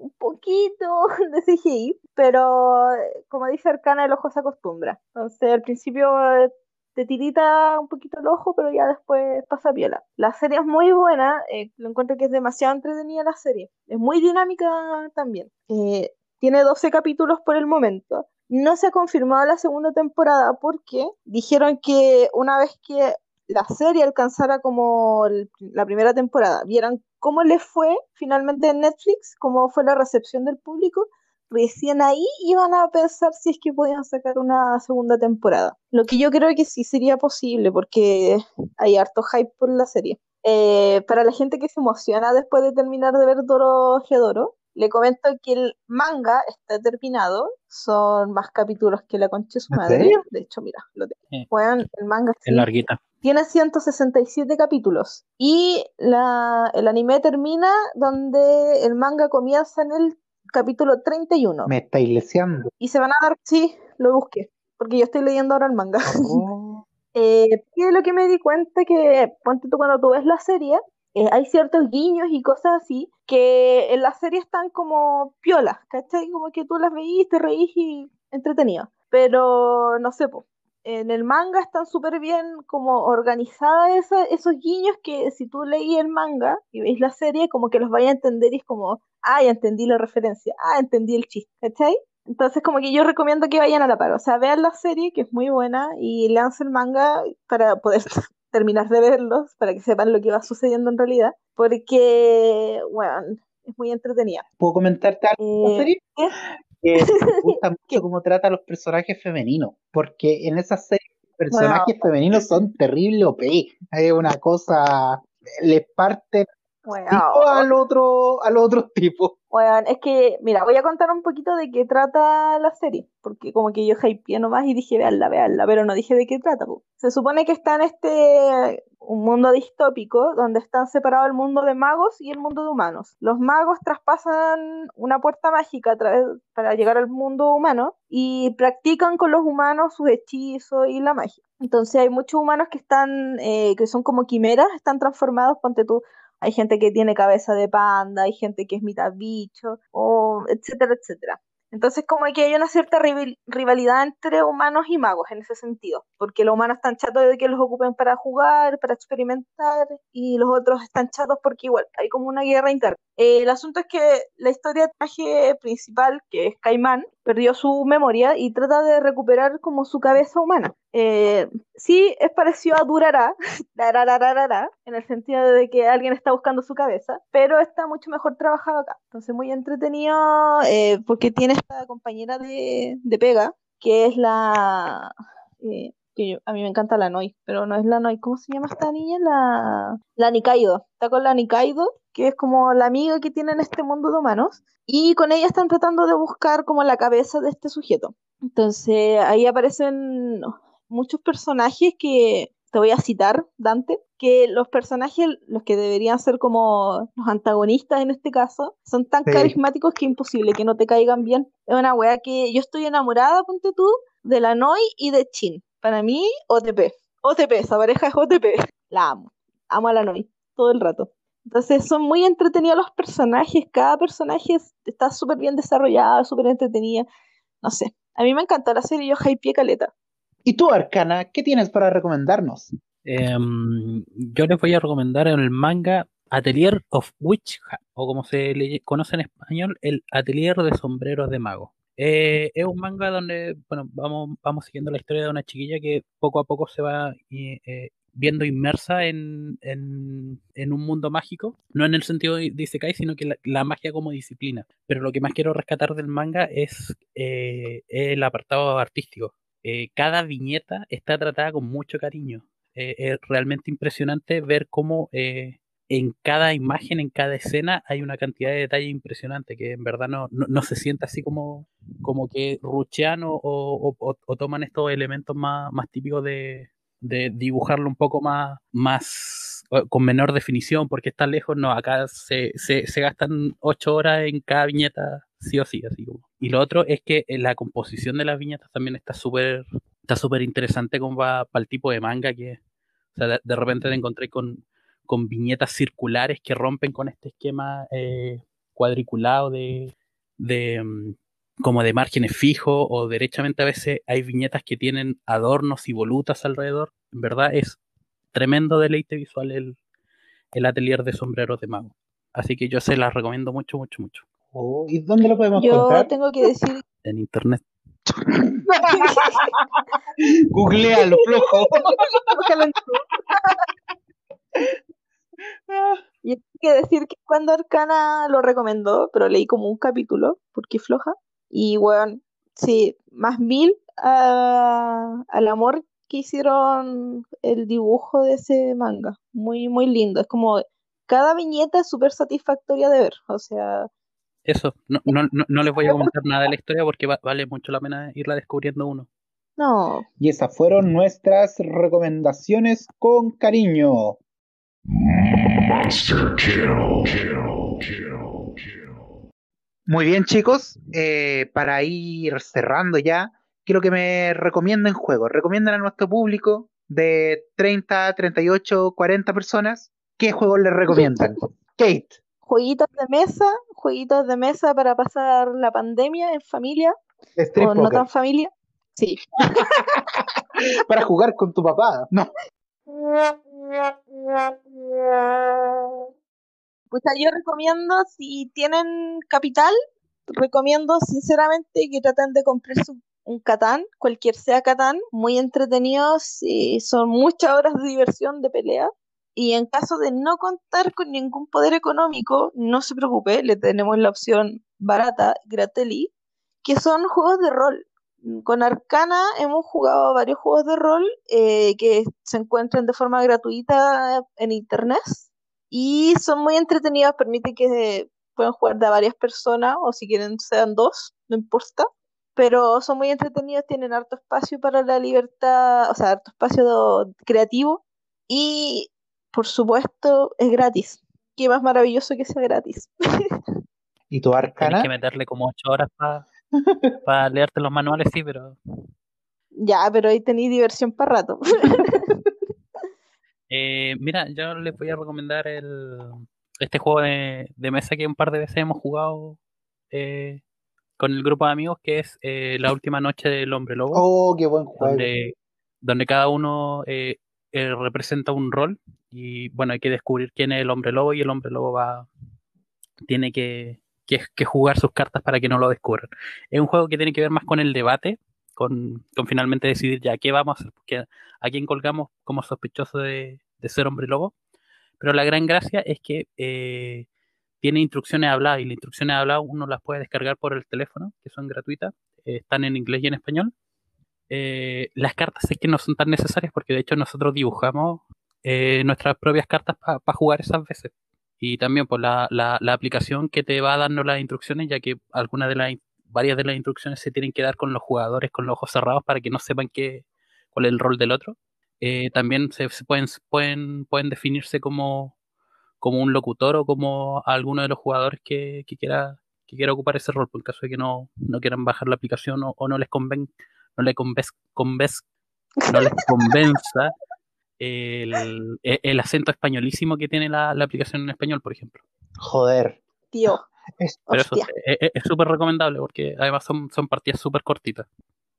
un poquito <laughs> de CGI, pero como dice Arcana, el ojo se acostumbra. Entonces, al principio eh, te tirita un poquito el ojo, pero ya después pasa piola. La serie es muy buena, eh, lo encuentro que es demasiado entretenida la serie. Es muy dinámica también. Eh, tiene 12 capítulos por el momento. No se ha confirmado la segunda temporada porque dijeron que una vez que la serie alcanzara como el- la primera temporada, vieran cómo le fue finalmente en Netflix, cómo fue la recepción del público, recién ahí iban a pensar si es que podían sacar una segunda temporada. Lo que yo creo que sí sería posible porque hay harto hype por la serie. Eh, para la gente que se emociona después de terminar de ver Doro Gedoro, le comento que el manga está terminado, son más capítulos que la concha de su ¿En madre. De hecho, mira, lo tengo. Eh. El manga Es larguita. Tiene 167 capítulos y la, el anime termina donde el manga comienza en el capítulo 31 Me estáis leseando. y se van a dar, sí, lo busqué, porque yo estoy leyendo ahora el manga. Oh, <laughs> Eh, que lo que me di cuenta que, ponte tú cuando tú ves la serie, eh, hay ciertos guiños y cosas así que en la serie están como piolas, ¿cachai? Como que tú las veís, te reís y entretenido. Pero no sé, po, en el manga están súper bien como organizadas esos guiños que si tú leís el manga y veis la serie, como que los vais a entender y es como, ah, ya entendí la referencia, ah, entendí el chiste, ¿cachai? Entonces, como que yo recomiendo que vayan a la par. O sea, vean la serie, que es muy buena, y lean el manga para poder <laughs> terminar de verlos, para que sepan lo que va sucediendo en realidad. Porque, bueno, es muy entretenida. ¿Puedo comentarte algo de la Eh, serie? ¿qué? Que <laughs> me gusta mucho cómo trata a los personajes femeninos, porque en esa serie los personajes femeninos son terrible OP. Hay una cosa, les parten Bueno, al otro, al otro tipo. Bueno, es que, mira, voy a contar un poquito de qué trata la serie, porque como que yo hypeé nomás y dije, veanla, veanla, pero no dije de qué trata. po. Se supone que está en este, un mundo distópico, donde están separados el mundo de magos y el mundo de humanos. Los magos traspasan una puerta mágica para llegar al mundo humano y practican con los humanos sus hechizos y la magia. Entonces hay muchos humanos que están, eh, que son como quimeras, están transformados, ponte tú, hay gente que tiene cabeza de panda, hay gente que es mitad bicho, o etcétera, etcétera. Entonces como que hay una cierta rival- rivalidad entre humanos y magos en ese sentido, porque los humanos están chatos de que los ocupen para jugar, para experimentar, y los otros están chatos porque igual hay como una guerra interna. Eh, el asunto es que la historia del personaje principal, que es Caimán, perdió su memoria y trata de recuperar como su cabeza humana. Eh, sí, es parecido a Durará, <laughs> en el sentido de que alguien está buscando su cabeza, pero está mucho mejor trabajado acá. Entonces, muy entretenido eh, porque tiene esta compañera de, de pega, que es la. que yo- a mí me encanta la Noi, pero no es la Noi. ¿Cómo se llama esta niña? La, la Nikaido. Está con la Nikaido, que es como la amiga que tiene en este mundo de humanos, y con ella están tratando de buscar como la cabeza de este sujeto. Entonces, ahí aparecen muchos personajes que te voy a citar, Dante, que los personajes, los que deberían ser como los antagonistas en este caso, son tan Sí. carismáticos que es imposible que no te caigan bien. Es una wea que yo estoy enamorada, ponte tú, de la Noi y de Chin. Para mí, OTP. OTP, esa pareja es OTP. La amo. Amo a la Noi todo el rato. Entonces son muy entretenidos los personajes, cada personaje es- está súper bien desarrollado, súper entretenida. No sé, a mí me encanta la serie, yo hypeé caleta. ¿Y tú, Arcana, qué tienes para recomendarnos? Em, yo les voy a recomendar el manga Atelier of Witch Hat, o como se le conoce en español, el Atelier de Sombreros de Mago. Eh, es un manga donde, bueno, vamos, vamos siguiendo la historia de una chiquilla que poco a poco se va eh, eh, viendo inmersa en, en, un mundo mágico, no en el sentido de Isekai, sino que la, magia como disciplina. Pero lo que más quiero rescatar del manga es eh, el apartado artístico. Eh, cada viñeta está tratada con mucho cariño. Eh, es realmente impresionante ver cómo en cada imagen, en cada escena, hay una cantidad de detalle impresionante que en verdad no, no, se siente así como, como que ruchean o- o toman estos elementos más, más típicos de, de dibujarlo un poco más, más con menor definición, porque está lejos, no, acá se, se, gastan ocho horas en cada viñeta, sí o sí, así como. Y lo otro es que eh, la composición de las viñetas también está súper está súper interesante como va para el tipo de manga que o sea, de, de repente te encontré con, con viñetas circulares que rompen con este esquema eh, cuadriculado de, de mm, como de márgenes fijos o derechamente a veces hay viñetas que tienen adornos y volutas alrededor. En verdad es tremendo deleite visual el, el atelier de sombreros de mago. Así que yo se las recomiendo mucho, mucho, mucho. Oh, ¿Y dónde lo podemos Yo encontrar? tengo que decir, <laughs> En internet. <laughs> Googlealo, flojo. <laughs> yo tengo que decir que cuando Arcana lo recomendó, pero leí como un capítulo, porque floja, y bueno, sí, más mil a- al amor que hicieron el dibujo de ese manga. Muy, muy lindo. Es como cada viñeta es súper satisfactoria de ver. O sea, Eso, no, no, no, no les voy a comentar nada de la historia porque va- vale mucho la pena irla descubriendo uno. no, Y esas fueron nuestras recomendaciones con cariño. Muy bien, chicos. Eh, para ir cerrando ya, quiero que me recomienden juegos. Recomienden a nuestro público de 30, 38, 40 personas. ¿Qué juegos les recomiendan? Kate, jueguitos de mesa, jueguitos de mesa para pasar la pandemia en familia Street o no tan familia. Sí. <laughs> Para jugar con tu papá. No. <laughs> Pues yo recomiendo, si tienen capital, recomiendo sinceramente que traten de comprarse un- un Catán, cualquier sea Catán, muy entretenidos y son muchas horas de diversión de pelea. Y en caso de no contar con ningún poder económico, no se preocupe, le tenemos la opción barata, Grateli, que son juegos de rol. Con Arcana hemos jugado varios juegos de rol eh, que se encuentran de forma gratuita en internet y son muy entretenidos, permite que puedan jugar de a varias personas o si quieren sean dos, no importa. Pero son muy entretenidos, tienen harto espacio para la libertad, o sea, harto espacio creativo y por supuesto es gratis. Qué más maravilloso que sea gratis. ¿Y tu Tienes Arcana? que meterle como ocho horas para leerte los manuales, sí, pero Ya, pero ahí tenéis diversión para rato. <laughs> Eh, mira, yo les voy a recomendar el, este juego de, de mesa que un par de veces hemos jugado eh, con el grupo de amigos, que es eh, La Última Noche del Hombre Lobo, Oh, qué buen juego. donde, donde cada uno eh, eh, representa un rol y bueno, hay que descubrir quién es el Hombre Lobo y el Hombre Lobo va tiene que, que, que jugar sus cartas para que no lo descubran. Es un juego que tiene que ver más con el debate, con, finalmente decidir ya qué vamos a hacer, a quién colgamos como sospechoso de, ser hombre lobo. Pero la gran gracia es que eh, tiene instrucciones habladas y las instrucciones habladas uno las puede descargar por el teléfono, que son gratuitas, eh, están en inglés y en español. Eh, las cartas es que no son tan necesarias porque de hecho nosotros dibujamos nuestras propias cartas para pa jugar esas veces. Y también por la, la, la, aplicación que te va dando las instrucciones, ya que algunas de las varias de las instrucciones se tienen que dar con los jugadores con los ojos cerrados para que no sepan qué, cuál es el rol del otro. eh, también se, se pueden, pueden, pueden definirse como, como un locutor o como alguno de los jugadores que, que quiera que quiera ocupar ese rol, por el caso de que no, no quieran bajar la aplicación o, o no les conven, no les convez, convez- no les <laughs> convenza el, e- el acento españolísimo que tiene la, la aplicación en español, por ejemplo. Joder. Tío. Es- Pero eso Hostia. es- es súper recomendable porque además son, son partidas súper cortitas.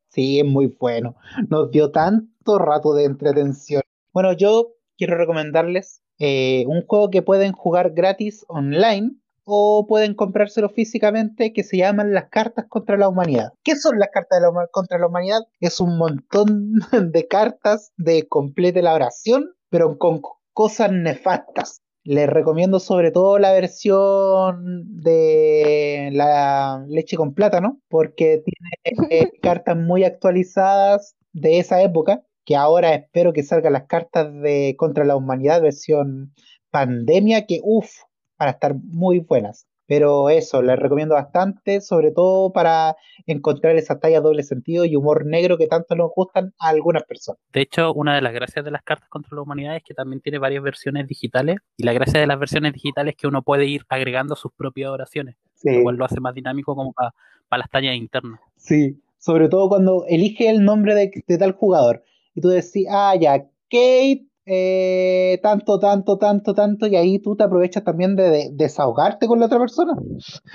Sí, es muy bueno. Nos dio tanto rato de entretención. Bueno, yo quiero recomendarles eh, un juego que pueden jugar gratis online o pueden comprárselo físicamente que se llaman las cartas contra la humanidad. ¿Qué son las cartas de la contra la humanidad? Es un montón <laughs> de cartas de complete la oración, pero con co- cosas nefastas. Les recomiendo sobre todo la versión de la leche con plátano, porque tiene eh, <laughs> cartas muy actualizadas de esa época, que ahora espero que salgan las cartas de contra la humanidad versión pandemia, que uff, van a estar muy buenas. Pero eso, les recomiendo bastante, sobre todo para encontrar esa talla doble sentido y humor negro que tanto nos gustan a algunas personas. De hecho, una de las gracias de las cartas contra la humanidad es que también tiene varias versiones digitales y la gracia de las versiones digitales es que uno puede ir agregando sus propias oraciones, lo cual lo hace más dinámico como para las tallas internas. Sí, sobre todo cuando elige el nombre de, de tal jugador y tú decís, ah, ya, Kate, eh, tanto, tanto, tanto, tanto, y ahí tú te aprovechas también de, de- desahogarte con la otra persona.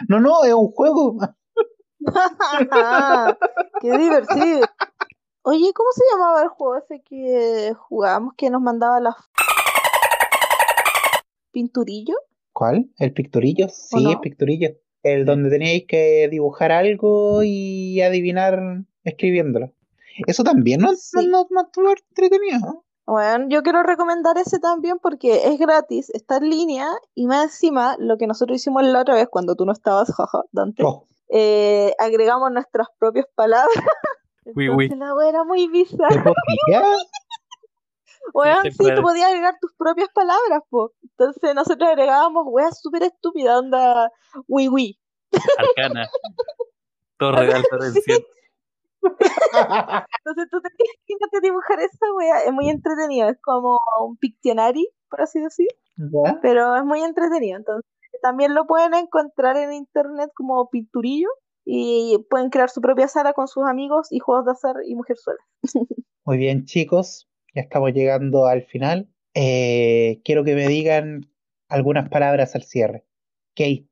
No, no, es un juego. <laughs> Qué divertido. Oye, ¿cómo se llamaba el juego ese que jugábamos que nos mandaba las pinturillo? ¿Cuál? ¿El pictorillo? Sí, no? el pictorillo. El donde teníais que dibujar algo y adivinar escribiéndolo. Eso también no, Sí. no, no entretenido. ¿No? Bueno, yo quiero recomendar ese también porque es gratis, está en línea y más encima lo que nosotros hicimos la otra vez cuando tú no estabas, jaja, Dante, Oh, eh, agregamos nuestras propias palabras. <laughs> Uy, uy. Entonces la wea era muy ¿te bizarra. <laughs> Weón, sí, puede. tú podías agregar tus propias palabras, po. Entonces nosotros agregábamos weas súper estúpidas, onda, uy, uy. Arcana, Torre de alta tensión. <laughs> Entonces tú tenías que dibujar esa wea, es muy entretenido, es como un Pictionary, por así decir, ¿Ya? pero es muy entretenido. Entonces también lo pueden encontrar en internet como Pinturillo y pueden crear su propia sala con sus amigos y juegos de azar y mujerzuelas. <laughs> Muy bien, chicos, ya estamos llegando al final. Eh, quiero que me digan algunas palabras al cierre. Kate,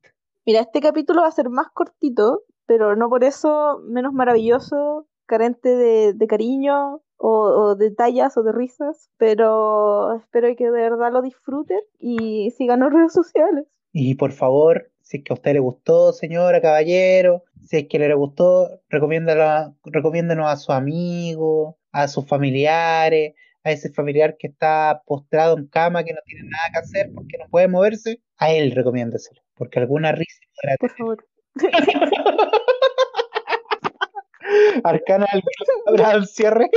Mira, este capítulo va a ser más cortito, pero no por eso menos maravilloso, carente de, de cariño o, o de tallas o de risas, pero espero que de verdad lo disfruten y sigan las redes sociales. y por favor, si es que a usted le gustó, señora, caballero, si es que le gustó, recomiéndenos a su amigo, a sus familiares, a ese familiar que está postrado en cama, que no tiene nada que hacer porque no puede moverse, a él recomiéndeselo, porque alguna risa podrá Por favor. <laughs> Arcana, ¿alguna palabra al cierre?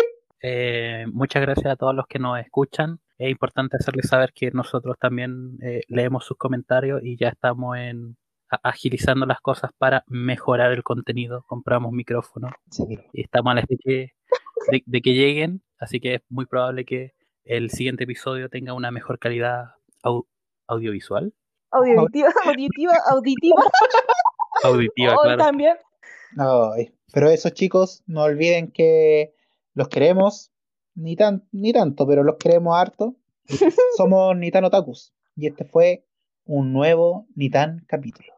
Eh, muchas gracias a todos los que nos escuchan. Es importante hacerles saber que nosotros también eh, leemos sus comentarios y ya estamos en agilizando las cosas para mejorar el contenido. Compramos micrófonos Sí. y estamos a la espera de, de- de que lleguen, así que es muy probable que el siguiente episodio tenga una mejor calidad au- audiovisual, Auditiva, auditiva, auditiva. <laughs> auditiva, Oh, claro. también. Ay, pero eso, chicos, no olviden que los queremos, ni tan, ni tanto, pero los queremos harto. <laughs> Somos Nitan Otakus. Y este fue un nuevo Nitan capítulo.